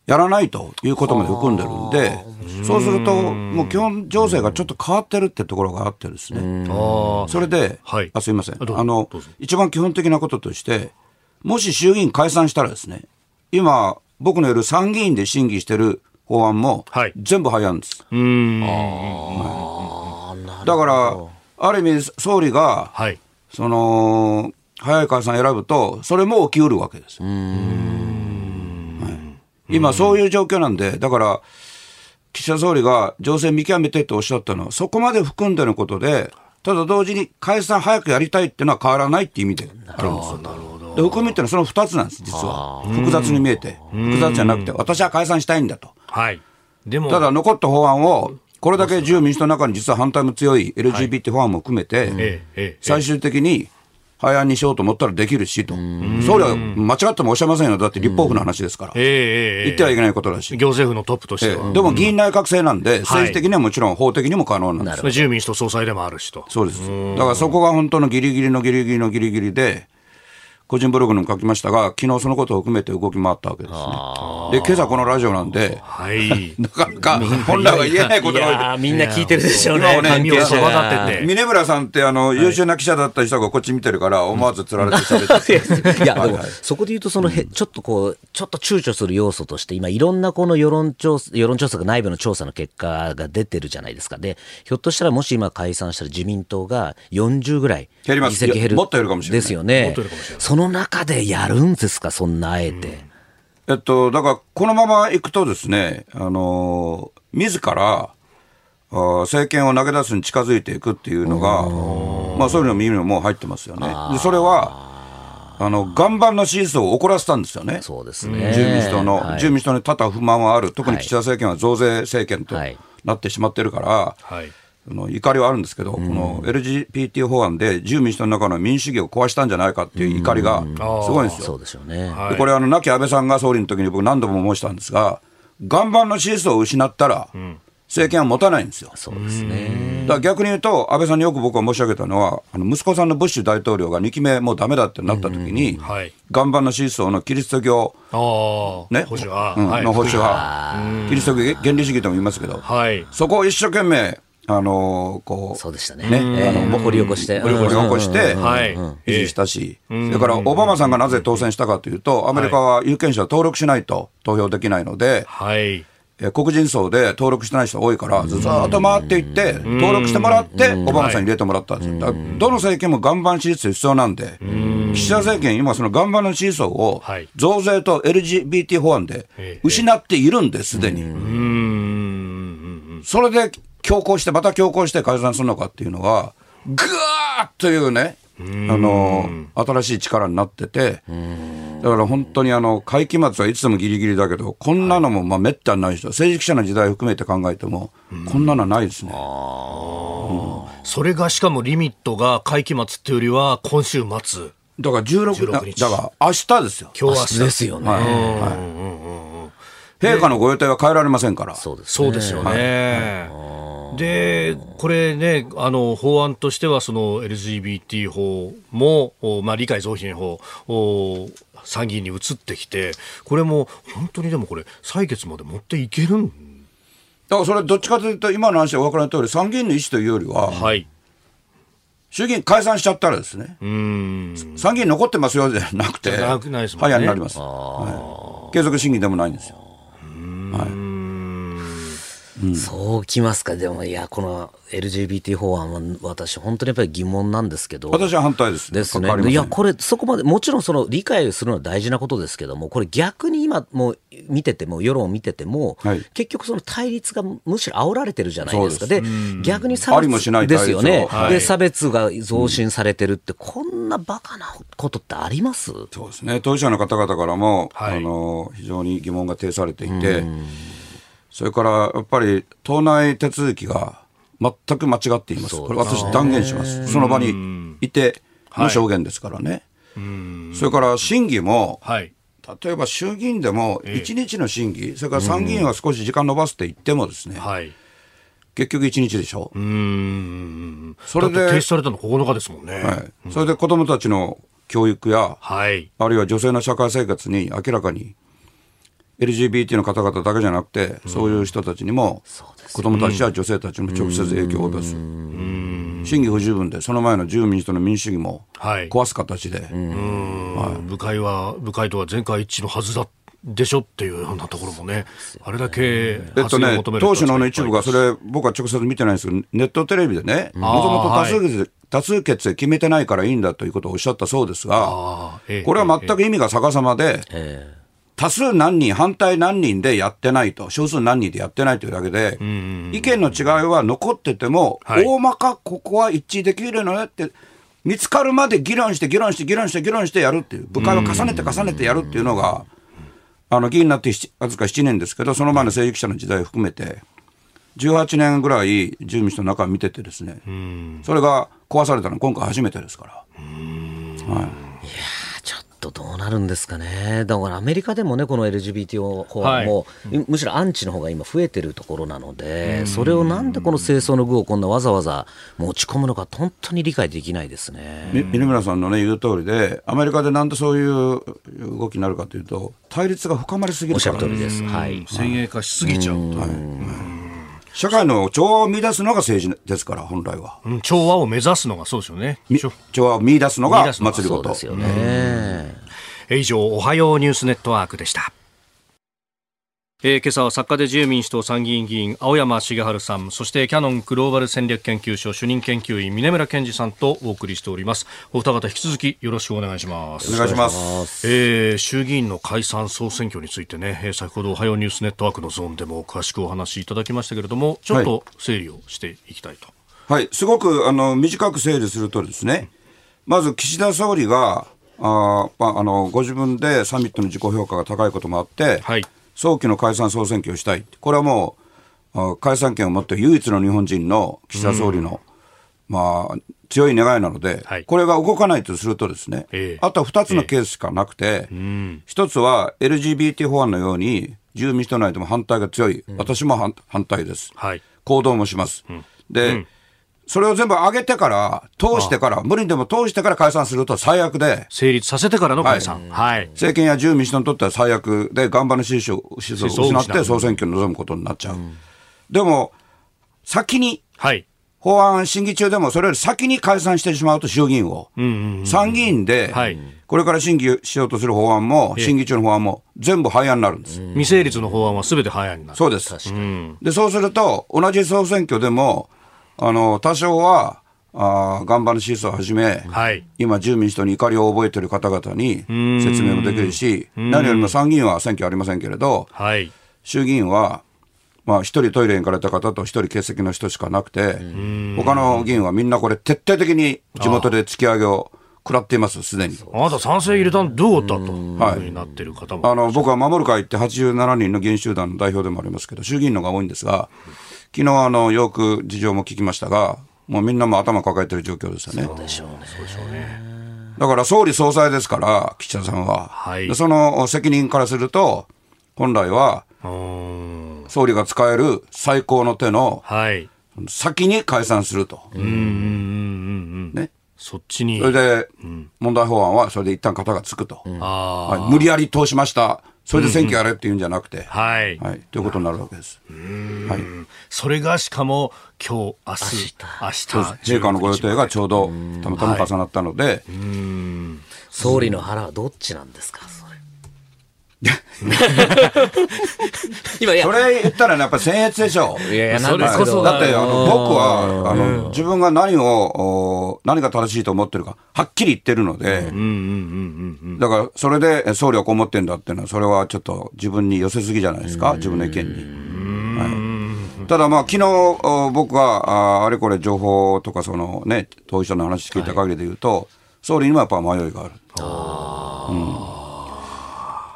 Speaker 3: やらないということまで含んでるんで、そうすると、もう基本情勢がちょっと変わってるってところがあってですね、それで、はい、あすいません。あの、一番基本的なこととして、もし衆議院解散したらですね、今、僕のいる参議院で審議してる法案も、全部早いんです。はい、だから、ある意味、総理が、はい、その、早い解散選ぶと、それも起きうるわけです。今、そういう状況なんで、だから、岸田総理が情勢見極めてとおっしゃったのは、そこまで含んでのことで、ただ同時に解散早くやりたいっていうのは変わらないっていう意味であるんですよ。で含みっていうのはその2つなんです、実は。複雑に見えて。複雑じゃなくて、私は解散したいんだと。はい。でも。ただ残った法案を、これだけ自由民主党の中に実は反対も強い LGBT 法案も含めて、最終的に廃案にしようと思ったらできるしと、総理は間違ってもおっしゃいませんよ、だって立法府の話ですから、言ってはいけないことだし、
Speaker 1: 行政府のトップとしては。
Speaker 3: でも議員内閣制なんで、政治的にはもちろん法的にも可能なんです。
Speaker 1: 自由民主党総裁でもあるしと。
Speaker 3: そうです。だからそこが本当のぎりぎりのぎりぎりのぎりぎりで、個人ブログにも書きましたが、昨日そのことを含めて動き回ったわけですね。で、今朝このラジオなんで、はい、なかなか本来は言えないことが
Speaker 4: 多い。みんな聞いてるでしょうね。今ね、
Speaker 3: 峰村さんってあの、優秀な記者だった人がこっち見てるから、思わずつられて喋って。
Speaker 4: いや、でも、そこで言うと、そのへ、ちょっとこう、ちょっと躊躇する要素として、今、いろんなこの世論調査、世論調査が内部の調査の結果が出てるじゃないですか。で、ひょっとしたらもし今解散したら自民党が40ぐらい議席減る。
Speaker 3: もっと減るかもしれない。
Speaker 4: ですよね。その中でやるんですか、そんなあえて。
Speaker 3: えっと、だから、このままいくとですね、あの、自ら、政権を投げ出すに近づいていくっていうのが、まあ、そういうの耳にもう入ってますよね。で、それは、あの、岩盤の支持層を怒らせたんですよね。
Speaker 4: そうですね。
Speaker 3: 自由民主党の、はい、自由民主党に多々不満はある。特に岸田政権は増税政権となってしまってるから、はいの怒りはあるんですけど、この LGBT 法案で自由民主党の中の民主主義を壊したんじゃないかっていう怒りがすごいんですよ。
Speaker 4: そうですよね。
Speaker 3: でこれあの亡き安倍さんが総理の時に僕何度も申したんですが、岩盤の支持層を失ったら、政権は持たないんですよ。
Speaker 4: そうですね。
Speaker 3: だから逆に言うと、安倍さんによく僕は申し上げたのは、あの息子さんのブッシュ大統領が2期目もうだめだってなった時に、はい、岩盤の支持層のキリスト教、ね、保守派、うん、の保守派、キリスト教原理主義とも言いますけど、はい、そこを一生懸命あのこ
Speaker 4: う、そうでしたね。ね、あの、掘り起こして。
Speaker 3: 掘り起こして、維持したし、それから、オバマさんがなぜ当選したかというと、アメリカは有権者登録しないと投票できないので、はい。黒人層で登録してない人多いから、ずっと回っていって、登録してもらって、オバマさんに入れてもらったんですよ。どの政権も岩盤支持率必要なんで、岸田政権、今、その岩盤の支持層を増税と LGBT 法案で失っているんです、すでに。それで強行して、また強行して解散するのかっていうのが、ぐーっというね、あの新しい力になってて、だから本当にあの会期末はいつでもぎりぎりだけど、こんなのもまあめったにない人、政治記者の時代含めて考えても、こんなのはないですね。
Speaker 1: それがしかもリミットが会期末っていうよりは、今週末。
Speaker 3: だから16、16日。だから明日ですよ。
Speaker 4: 今日明日。ですよね。はい、
Speaker 3: 陛下のご予定は変えられませんから。
Speaker 1: そうですそうですよね。で、これね、あの法案としては、その LGBT 法も、まあ、理解増進法、参議院に移ってきて、これも本当にでもこれ、採決まで持っていけるん？
Speaker 3: だからそれ、どっちかというと、今の話はお分からない通り、参議院の意思というよりは、はい、衆議院解散しちゃったらですね、参議院残ってますよじゃなくて、早、ね、になります、はい、継続審議でもないんですよ。はい
Speaker 4: うん、そうきますか、でも、いや、この LGBT 法案は、私、本当にやっぱり疑問なんですけど、
Speaker 3: 私は反対です、
Speaker 4: ですね、いや、これ、そこまで、もちろんその理解するのは大事なことですけども、これ、逆に今、もう見てても、世論を見てても、はい、結局、その対立がむしろ煽られてるじゃないですか、で逆に差別ですよね、はい、で、差別が増進されてるって、こんなバカなことってあります？
Speaker 3: そうですね、当事者の方々からも、はい、あの非常に疑問が呈されていて。それからやっぱり党内手続きが全く間違っています、これ、私、断言します、その場にいての証言ですからね、はい、それから審議も、はい、例えば衆議院でも1日の審議、それから参議院は少し時間延ばすって言ってもですね、はい、結局1日でしょ。うん。
Speaker 1: それで停止されたの9日ですもんね。はい、
Speaker 3: それで子どもたちの教育や、はい、あるいは女性の社会生活に明らかに LGBT の方々だけじゃなくて、そういう人たちにも、子供たちや女性たちにも直接影響を及ぼす。審議不十分で、その前の自由民主党の民主主義も壊す形で。
Speaker 1: はい、部会は、部会とは全会一致のはずだでしょっていうようなところもね、あれだけ
Speaker 3: えっとね、党首の一部が、それ、僕は直接見てないんですけど、ネットテレビでね、もともと多数決で、多数決で決めてないからいいんだということをおっしゃったそうですが、これは全く意味が逆さまで、多数何人、反対何人でやってないと、少数何人でやってないというだけで、意見の違いは残ってても、大まかここは一致できるのねって、見つかるまで議論して、議論して、議論して、議論してやるっていう、部会を重ねて重ねてやるっていうのが、あの議員になってわずか7年ですけど、その前の政治記者の時代を含めて、18年ぐらい自由民の中を見ててですね、それが壊されたのは今回初めてですから。
Speaker 4: はい、いやとどうなるんですかね、だからアメリカでもね、この LGBT 法案も、はい、むしろアンチの方が今、増えてるところなので、それをなんでこの清掃の具をこんなわざわざ持ち込むのか、本当に理解できないですね。
Speaker 3: 三村さんの、ね、言う通りで、アメリカでなんでそういう動きになるかというと、対立が深まりすぎるから、おっしゃる通りです、
Speaker 1: はい、先鋭化しすぎちゃう。はい
Speaker 3: 社会の調和を見出すのが政治ですから、本来は。
Speaker 1: うん、調和を目指すのがそうですよね。
Speaker 3: 調和を見出すのが祭りごと。
Speaker 4: ですよね。
Speaker 1: 以上、おはようニュースネットワークでした。えー、今朝は作家で自由民主党参議院議員青山茂春さんそしてキャノングローバル戦略研究所主任研究員峰村健二さんとお送りしております。お二方引き続きよろしくお願いします。
Speaker 3: お願いします。
Speaker 1: えー、衆議院の解散総選挙についてね、えー、先ほどおはようニュースネットワークのゾーンでも詳しくお話しいただきましたけれどもちょっと整理をしていきたいと。
Speaker 3: はい、はい、すごくあの短く整理するとですねまず岸田総理があ、まあ、あのご自分でサミットの自己評価が高いこともあって、はい早期の解散・総選挙をしたい、これはもう、解散権を持って唯一の日本人の岸田総理の、うん、まあ、強い願いなので、はい、これが動かないとするとですね、えー、あとは2つのケースしかなくて、えー、1つは LGBT 法案のように、自由民主党内でも反対が強い、うん、私も反対です、はい、行動もします。うん、で、それを全部上げてから、通してから、無理にでも通してから解散すると最悪で。
Speaker 1: 成立させてからの解散。はい。
Speaker 3: 政権や自由民主党にとっては最悪で、岩盤の支持を失って総選挙に臨むことになっちゃう。でも、先に、はい。法案審議中でもそれより先に解散してしまうと衆議院を、参議院で、これから審議しようとする法案も、審議中の法案も全部廃案になるんです。
Speaker 1: 未成立の法案はすべて廃案になる。
Speaker 3: そうです。で、そうすると、同じ総選挙でも、あの、多少は、あ岩盤のシーソーをはじめ、はい、今、自由民主党に怒りを覚えている方々に説明もできるし、何よりも参議院は選挙ありませんけれど、はい、衆議院は、まあ、一人トイレに行かれた方と一人欠席の人しかなくて、他の議員はみんなこれ、徹底的に地元で突き上げを食らっています、すでに。
Speaker 1: あなた賛成入れたんどうだと、はい、なってる方も。
Speaker 3: あの僕は守る会って87人の議員集団の代表でもありますけど、衆議院のが多いんですが、昨日あのよく事情も聞きましたが、もうみんなも頭抱えてる状況ですよね。
Speaker 4: そうでしょうね。そうでしょうね。
Speaker 3: だから総理総裁ですから、岸田さんは。はい、その責任からすると、本来は、総理が使える最高の手の、はい、先に解散すると。うんうんうんう
Speaker 1: ん。ね。そっちに。
Speaker 3: それで、問題法案はそれで一旦型がつくと。うん、はい、無理やり通しました。それで選挙やれっていうんじゃなくて、はい、はい、ということになるわけです。
Speaker 1: はい、それがしかも今日明日。明日。
Speaker 3: 陛下のご予定がちょうどたまたま重なったので、はい、
Speaker 4: 総理の腹はどっちなんですか？
Speaker 3: 今それ言ったら、ね、やっぱり僭越でしょ。いやいや、なんですだってあの僕はあの自分が何を何が正しいと思ってるかはっきり言ってるので、だからそれで総理はこう思ってんだっていうのはそれはちょっと自分に寄せすぎじゃないですか、自分の意見に。はい、ただまあ昨日僕はああれこれ情報とかそのね当事者の話聞いた限りで言うと、総理にもやっぱ迷いがある。うん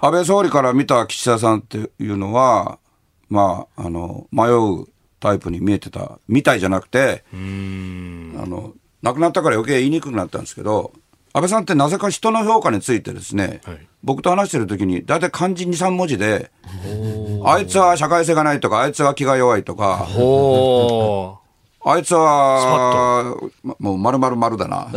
Speaker 3: 安倍総理から見た岸田さんっていうのは、まあ、あの、迷うタイプに見えてたみたいじゃなくて、あの、亡くなったから余計言いにくくなったんですけど、安倍さんってなぜか人の評価についてですね、はい、僕と話してる時に、大体漢字2、3文字で、あいつは社会性がないとか、あいつは気が弱いとか、あいつは、もう丸々丸だな。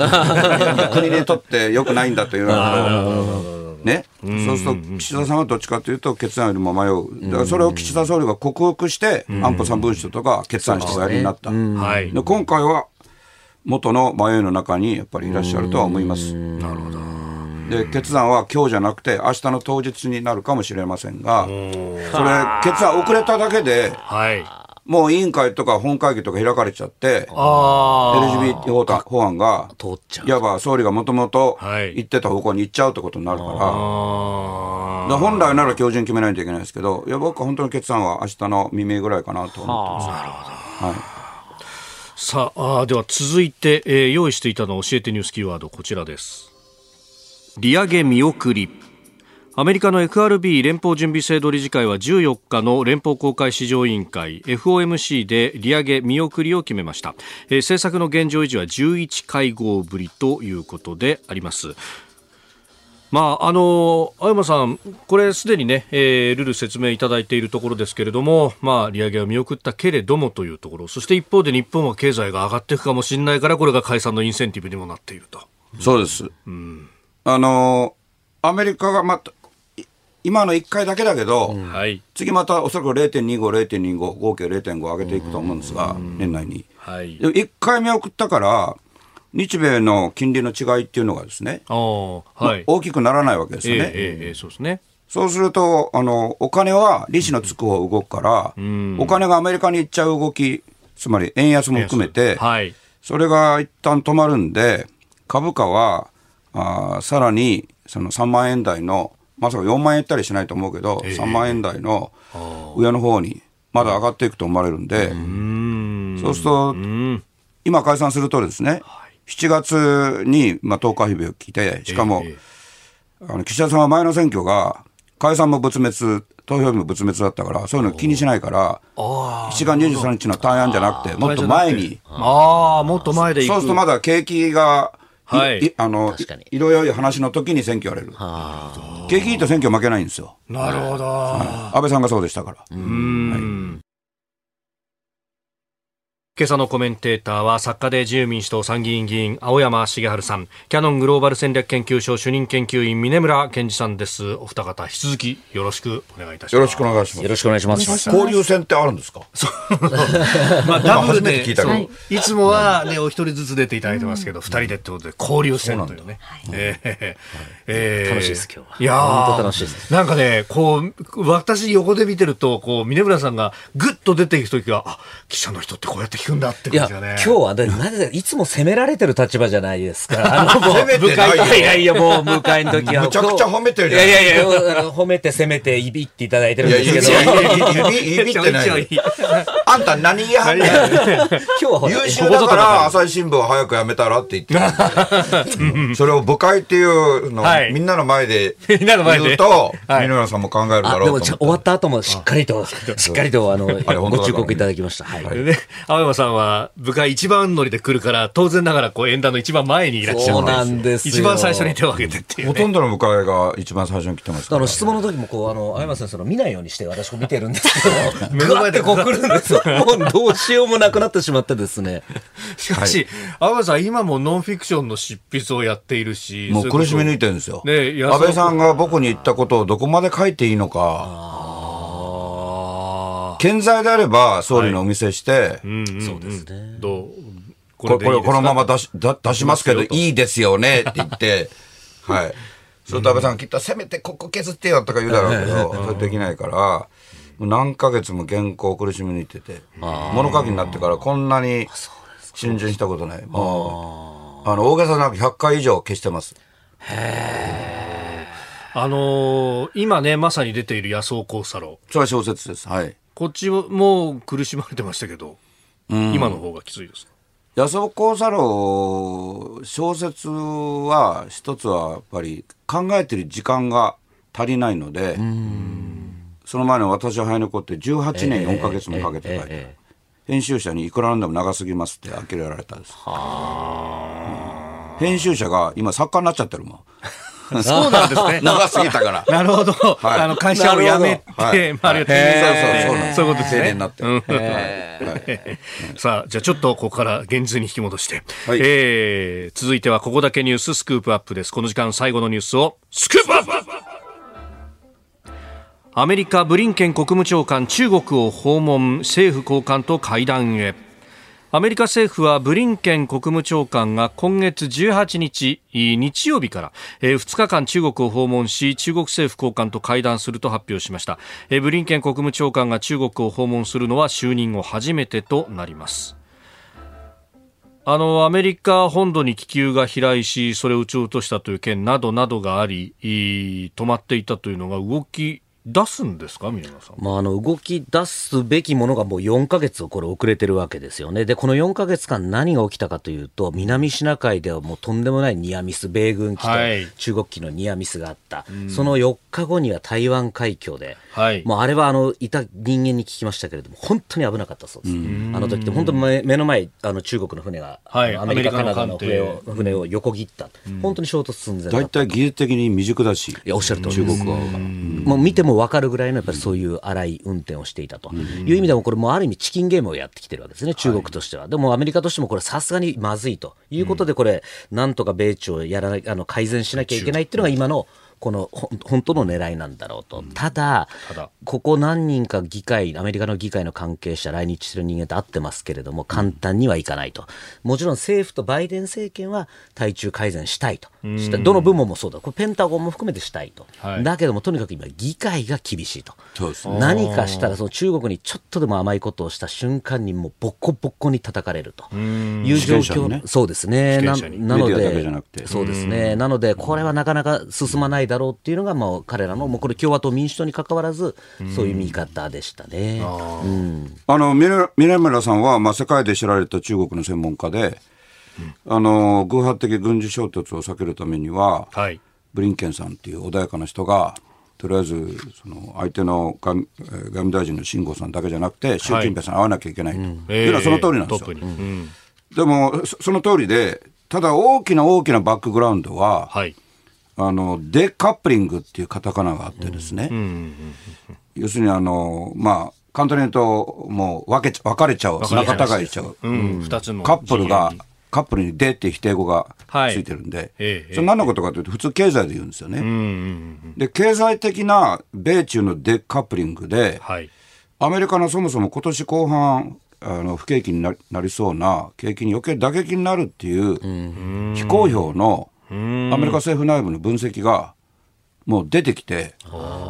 Speaker 3: 国にとって良くないんだというのは、ね、そうすると岸田さんはどっちかというと決断よりも迷う、だからそれを岸田総理が克服して、安保3文書とか決断しておやりになった、で今回は元の迷いの中にやっぱりいらっしゃるとは思います。なるほど。で決断は今日じゃなくて明日の当日になるかもしれませんがそれ決断遅れただけで、はい、もう委員会とか本会議とか開かれちゃって、LGBT 法案が、いわば総理がもともと言ってた方向に行っちゃうってことになるから、ら本来なら今日中に決めないといけないですけど、いや僕は本当の決断は明日の未明ぐらいかなと思ってます。なるほど。はい。
Speaker 1: さああでは続いて、えー、用意していたの教えてニュースキーワードこちらです利上げ見送りアメリカの FRB 連邦準備制度理事会は14日の連邦公開市場委員会 FOMC で利上げ見送りを決めました、えー、政策の現状維持は11会合ぶりということでありますまあ、あの青山さん、これすでにね、えー、ルール説明いただいているところですけれども、まあ、利上げを見送ったけれどもというところ、そして一方で日本は経済が上がっていくかもしれないから、これが解散のインセンティブにもなっていると。
Speaker 3: そうです。うん、あのアメリカがまた、今の1回だけだけど、うん、次またおそらく0.25、0.25、合計0.5上げていくと思うんですが、年内に。はい、1回目送ったから、日米の金利の違いっていうのがですね、はい、大きくならないわけですよね。えーえー、そうですね。そうするとあの、お金は利子のつく方動くから、うん、お金がアメリカに行っちゃう動き、つまり円安も含めて、はい、それが一旦止まるんで、株価はあさらにその3万円台のまさか4万円いったりしないと思うけど、えー、3万円台の上の方にまだ上がっていくと思われるんで、そうすると、今解散するとですね、7月に、まあ、投開票来て、しかも、えー、あの岸田さんは前の選挙が、解散も仏滅、投票日も仏滅だったから、そういうの気にしないから、7月23日の対案じゃなくて、もっと前に。
Speaker 1: ああ、もっと前で
Speaker 3: そうするとまだ景気が、はい、あの色々い話の時に選挙やれる。景気いいと選挙負けないんですよ。
Speaker 1: なるほど、は
Speaker 3: い、安倍さんがそうでしたから。うん、
Speaker 1: はい今朝のコメンテーターは作家で自由民主党参議院議員青山茂春さん。キャノングローバル戦略研究所主任研究員峰村健二さんです。お二方引き続きよろしくお願いいたします。
Speaker 3: よろしくお願いします。
Speaker 4: よろしくお願いします。
Speaker 3: 交流戦ってあるんですか？
Speaker 1: まあ ダブルで。いい。つもはねお一人ずつ出ていただいてますけど二、人でってことで交流戦というね、
Speaker 4: ええ楽しいです今日は。い
Speaker 1: や本当楽しいです。なんかねこう私横で見てるとこう峰村さんがぐっと出ていく時があ記者の人ってこうやって聞くんだって感じがね。
Speaker 4: 今日はだ、なぜ、いつも責められてる立場じゃないですか。あの、もう、いやいやいや、もう、迎えの時は。
Speaker 3: むちゃくちゃ褒めてる
Speaker 4: いやいやいや、褒めて責めて、いびっていただいてるんですけど。いやいやい
Speaker 3: いびってない。あんた何言いはんねん。今日は優秀だから、朝日新聞は早くやめたらって言ってそれを部会っていうのを、みんなの前で言うと、箕浦さんも考えるだろうと思って。
Speaker 4: 終わった後もしっかりと、しっかりと、あの、ご忠告いただきました。はい。
Speaker 1: 青山さんは、部会一番乗りで来るから、当然ながらこう演壇の一番前にいらっしゃるそうなんです一番最初に手を挙げてっていう、
Speaker 3: ね、ほとんどの部会が一番最初に来てます
Speaker 4: から、ね、質問の時もこう、あの、青山先生の見ないようにして私も見てるんですけど、目の前でこう来るんですよ。もうどうしようもなくなってしまってですね。
Speaker 1: しかし、はい、青山さん、今もノンフィクションの執筆をやっているし、
Speaker 3: もう苦しみ抜いてるんですよ。ね、安倍さんが僕に言ったことをどこまで書いていいのか。健在であれば総理のお見せして、
Speaker 4: そうですね。
Speaker 3: どうこれこれこのまま出し出出しますけどいいですよねって言って、はい。それと安倍さんきっとせめてここ削ってよとか言うだろうけど、それできないから、何ヶ月も原稿苦しみにいってて、物書きになってからこんなに新人したことない。もう、あの、大げさなく100回以上消してます。へ
Speaker 1: あのー、今ね、まさに出ている野草コーサロ。
Speaker 3: それは小説です。はい。
Speaker 1: こっちも苦しまれてましたけど、今の方がきついですか？
Speaker 3: 野草耕作郎小説は一つはやっぱり考えてる時間が足りないのでその前の私は早残って18年4か月もかけて書いて、編集者にいくらなんでも長すぎますって呆れられたんです、編集者が今作家になっちゃってるもん
Speaker 1: そうなんですね。
Speaker 3: 長すぎたから。
Speaker 1: なるほど。はい、あの会社を辞めて、はい、周りを
Speaker 3: 定年
Speaker 1: そういうことですね。
Speaker 3: になって。
Speaker 1: さあ、じゃあちょっとここから現実に引き戻して、はい、えー、続いてはここだけニューススクープアップです。この時間最後のニュースをスクープアップアメリカブリンケン国務長官中国を訪問政府高官と会談へアメリカ政府はブリンケン国務長官が今月18日日曜日から2日間中国を訪問し中国政府高官と会談すると発表しました。ブリンケン国務長官が中国を訪問するのは就任後初めてとなります。あのアメリカ本土に気球が飛来しそれを撃ち落としたという件などなどがあり止まっていたというのが動き出すんですか、皆さん？
Speaker 4: まあ、あの動き出すべきものがもう4か月をこれ遅れてるわけですよね。で、この4か月間何が起きたかというと、南シナ海ではもうとんでもないニアミス、米軍機と中国機のニアミスがあった。はい、その4日後には台湾海峡で、はい、もうあれはあのいた人間に聞きましたけれども、本当に危なかったそうです。あの時って本当に目の前、あの中国の船が、はい、アメリカ、カナダの船を船を横切った、本当に衝突寸前
Speaker 3: 大体技術的に未熟だし、い
Speaker 4: やおっしゃる通り中国は。もう見ても分かるぐらいのやっぱりそういう荒い運転をしていたと。いう意味でも、これもある意味チキンゲームをやってきてるわけですね、中国としては。でもアメリカとしてもこれさすがにまずいということで、これ、なんとか米朝やらない、あの改善しなきゃいけないっていうのが今のこの本当の狙いなんだろうと、うん、ただここ何人か議会アメリカの議会の関係者来日してる人間と会ってますけれども簡単にはいかないと、もちろん政府とバイデン政権は対中改善したいと、どの部門もそうだ。これペンタゴンも含めてしたいと、はい、だけどもとにかく今議会が厳しいと。何かしたらその中国にちょっとでも甘いことをした瞬間にもうボッコボッコに叩かれると。いう状況、ね、そうですね。なのでそうですね。なのでこれはなかなか進まないだろうっていうのが、まあ、彼らの、もうこれ、共和党、民主党にかかわらず、そういう見方でしたね。
Speaker 3: うん、あの峰村さんは、まあ、世界で知られた中国の専門家で、あの偶発的軍事衝突を避けるためには、はい、ブリンケンさんっていう穏やかな人が、とりあえずその相手の外務大臣の秦剛さんだけじゃなくて、習近平さん会わなきゃいけないと、いうのはその通りなんですよ。でも、その通りで、ただ大きな大きなバックグラウンドは、はい、あのデカップリングっていうカタカナがあってですね、要するにあの、まあ、簡単に言うと、もう分け分かれちゃう、仲違いしちゃう、うん、カップルが、カップルにでって否定語がついてるんで、はいええ、それ何のことかというと、普通経済で言うんですよね。で、経済的な米中のデカップリングで、はい、アメリカのそもそも今年後半、あの不景気になりそうな景気に余計打撃になるっていう非公表のアメリカ政府内部の分析がもう出てきて、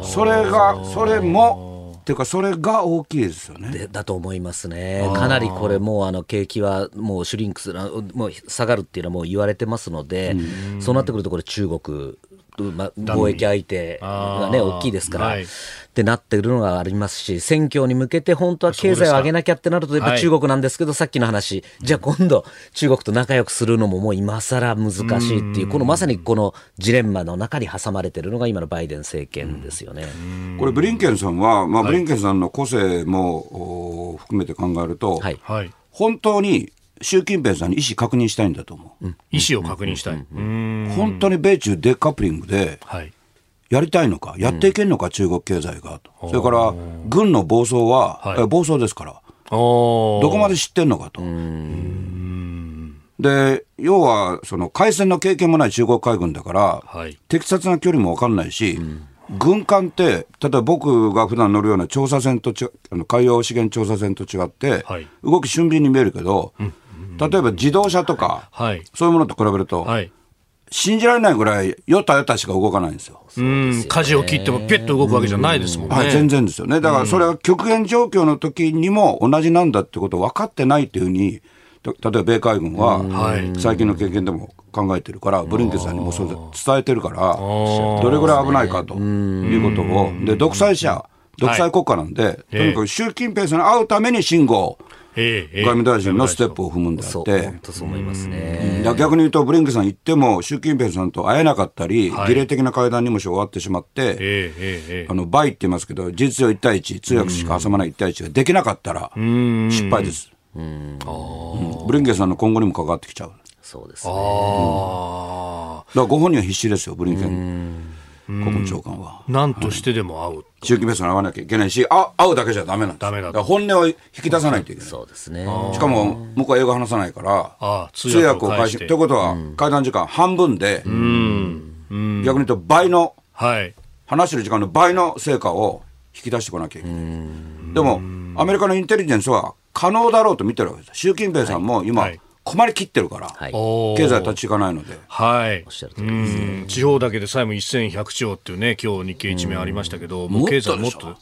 Speaker 3: それが、それも、っていうか、それが大きいですよね。
Speaker 4: だと思いますね。かなりこれもうあの景気はもうシュリンクする、もう下がるっていうのはもう言われてますので、そうなってくるとこれ中国ま、貿易相手がね、大きいですから、はい、ってなってるのがありますし、選挙に向けて本当は経済を上げなきゃってなると、やっぱ中国なんですけど、さっきの話、じゃあ今度、中国と仲良くするのももう今更難しいっていう、このまさにこのジレンマの中に挟まれてるのが今のバイデン政権ですよね。
Speaker 3: これ、ブリンケンさんは、まあ、ブリンケンさんの個性も含めて考えると、はい、本当に習近平さんに意思確認したいんだと思う。
Speaker 1: 意思を確認したい。
Speaker 3: 本当に米中デカップリングで、やりたいのか、やっていけるのか、中国経済がと。それから、軍の暴走は、暴走ですから。どこまで知ってんのかと。で、要は、その、海戦の経験もない中国海軍だから、適切な距離も分かんないし、軍艦って、例えば僕が普段乗るような調査船とちあの海洋資源調査船と違って、動き俊敏に見えるけど、例えば自動車とか、はい、そういうものと比べると、はい、信じられないぐらい、よたよたしか動かないんですよ。
Speaker 1: うん、舵を切ってもピュッと動くわけじゃないですもんね。
Speaker 3: はい、全然ですよね。だからそれは極限状況の時にも同じなんだってことを分かってないっていうふうに、例えば米海軍は、最近の経験でも考えてるから、ブリンケンさんにもそれ伝えてるから、どれぐらい危ないかということを、で、独裁者、独裁国家なんで、とにかく習近平さんに会うために信号、外務大臣のステップを踏むんであって、
Speaker 4: 本当そう思いますね。
Speaker 3: 逆に言うと、ブリンケンさん行っても、習近平さんと会えなかったり、儀礼的な会談にもし終わってしまって、あの倍って言いますけど、事実上1対1、通訳しか挟まない1対1ができなかったら、失敗です。うん、ブリンケンさんの今後にも関わってきちゃう。
Speaker 4: そうですね。
Speaker 3: らご本人は必死ですよ、ブリンケン国務長官は。
Speaker 1: 何としてでも会う。
Speaker 3: 習近平さんに会わなきゃいけないし、あ会うだけじゃダメなんです
Speaker 1: ダメだ
Speaker 3: 本音を引き出さないといけない。
Speaker 4: そうですね。
Speaker 3: しかも、向こうは英語話さないから、
Speaker 1: あ
Speaker 3: 通訳を返し、ということは、会談時間半分で、逆に言うと倍の、
Speaker 1: はい、
Speaker 3: 話してる時間の倍の成果を引き出してこなきゃいけない。でも、アメリカのインテリジェンスは可能だろうと見てるわけです。習近平さんも今、はい困りきってるから、はい、経済立ち行かないので。
Speaker 1: はい。おっしゃる通りですね。地方だけでさえも1100兆っていうね、今日日経一面ありましたけど、もう経済もっと。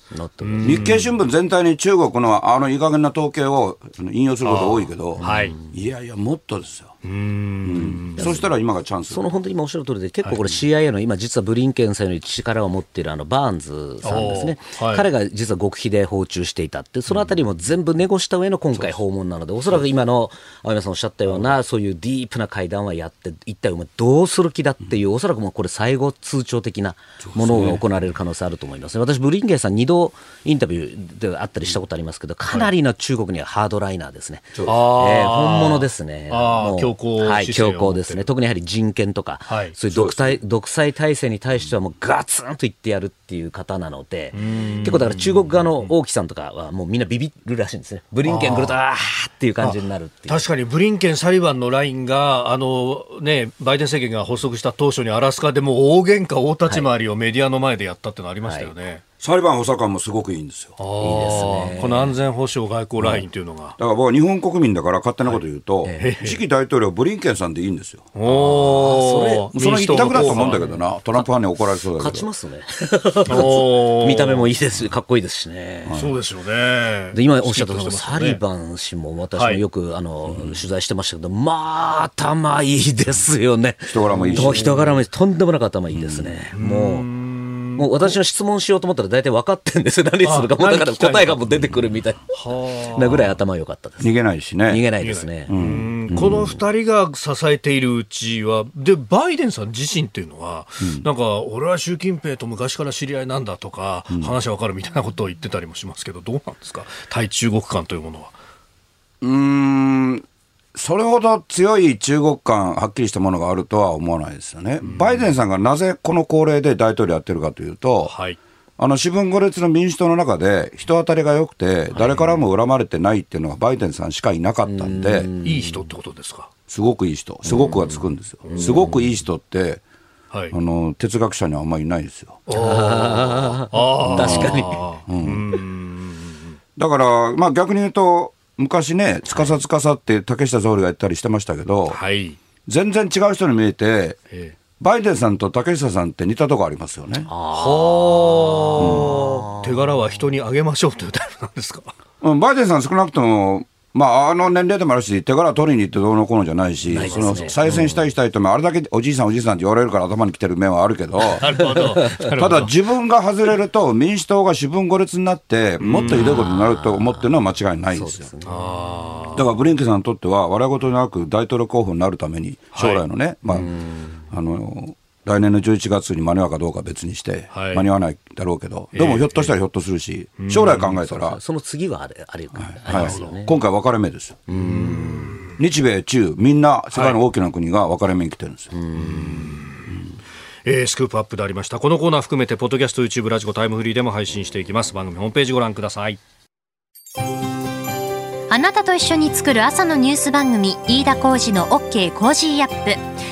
Speaker 3: 日経新聞全体に中国のあのいい加減な統計を引用すること多いけど、はい、いやいや、もっとですよ。うん、そしたら今がチャンス。
Speaker 4: その本当に今おっしゃる通りで、結構これ、CIA の今、実はブリンケンさんより力を持っているあのバーンズさんですね、はい、彼が実は極秘で訪中していたって、そのあたりも全部ネゴした上の今回訪問なので、おそらく今の青山さんおっしゃったような、そういうディープな会談はやって、一体お前どうする気だっていう、おそらくもうこれ、最後通帳的なものが行われる可能性あると思います。ね。私、ブリンケンさん2度インタビューであったりしたことありますけど、かなりの中国にはハードライナーですね。えー、本物ですね。もう
Speaker 1: 強硬、
Speaker 4: はい、強硬ですね、特にやはり人権とか、はい、そういう独裁独裁体制に対しては、もうガツンと言ってやるっていう方なので、結構だから中国側の王毅さんとかは、もうみんなビビるらしいんですね、ブリンケン来ると、あーっていう感じになるって
Speaker 1: 確かにブリンケン、サリバンのラインが、あのね、バイデン政権が発足した当初にアラスカでも大喧嘩大立ち回りをメディアの前でやったってのありましたよね。はい
Speaker 3: サリバン補佐官もすごくいいんですよ。
Speaker 1: いいですね。この安全保障外交ラインというのが。だ
Speaker 3: から僕は日本国民だから勝手なこと言うと、はい、次期大統領ブリンケンさんでいいんですよ。
Speaker 1: お
Speaker 3: それ、その一択だと思うんだけどな、トランプファンに怒られそうだ
Speaker 4: けど。勝ちますね。見た目もいいですかっこいいですしね。
Speaker 1: はい、そうですよね。で
Speaker 4: 今おっしゃった、ね、サリバン氏も私もよく、あの、取材してましたけど、まあ、頭いいですよね。
Speaker 3: 人柄もいいし、ね。
Speaker 4: 人柄もいい。とんでもなく頭いいですね。もう。もう私の質問しようと思ったら大体分かってんですよ。何するか。もうだから答えがもう出てくるみたいなぐらい頭良かったです。
Speaker 3: 逃げないしね。
Speaker 4: 逃げないですね。こ
Speaker 1: の二人が支えているうちは、で、バイデンさん自身っていうのは、うん、なんか、俺は習近平と昔から知り合いなんだとか、うん、話わかるみたいなことを言ってたりもしますけど、どうなんですか？対中国間というものは。
Speaker 3: うん、それほど強い中国間、はっきりしたものがあるとは思わないですよね。バイデンさんがなぜこの高齢で大統領やってるかというと、はい、あの四分五裂の民主党の中で人当たりが良くて、誰からも恨まれてないっていうのがバイデンさんしかいなかったんで、
Speaker 1: いい人ってことですか？
Speaker 3: すごくいい人、すごくがつくんですよ。すごくいい人って、はい、あの哲学者にはあんまりいないですよ。
Speaker 4: ああ確かに、
Speaker 3: うん、だから、まあ、逆に言うと、昔ね、つかさつかさって竹下総理が言ったりしてましたけど、はい、全然違う人に見えて、ええ、バイデンさんと竹下さんって似たとこありますよね。
Speaker 1: はあ、うん、手柄は人にあげましょうというタイプなんですか？
Speaker 3: うん、バイデンさん少なくともまあ、あの年齢でもあるし、手柄取りに行ってどうのこうのじゃないし、ね、その再選したい人も、あれだけおじいさん、おじいさんって言われるから頭にきてる面はあるけど、ただ自分が外れると、民主党が四分五裂になって、もっとひどいことになると思ってるのは間違いないですよ。すね、だからブリンケさんにとっては、笑い事なく大統領候補になるために、将来のね、はい、まあ、あの、来年の11月に間に合うかどうか別にして、はい、間に合わないだろうけど、でもひょっとしたらひょっとするし、えー、将来考えたら、
Speaker 4: その次はあれあれ、
Speaker 3: はい、今回分かれ目です。よ。日米中、みんな世界の大きな国が分かれ目に来てるんですよ。
Speaker 1: えー、スクープアップでありました。このコーナー含めてポッドキャスト YouTube ラジコタイムフリーでも配信していきます。番組ホームページご覧ください。
Speaker 2: あなたと一緒に作る朝のニュース番組飯田浩二の OK コージーアップ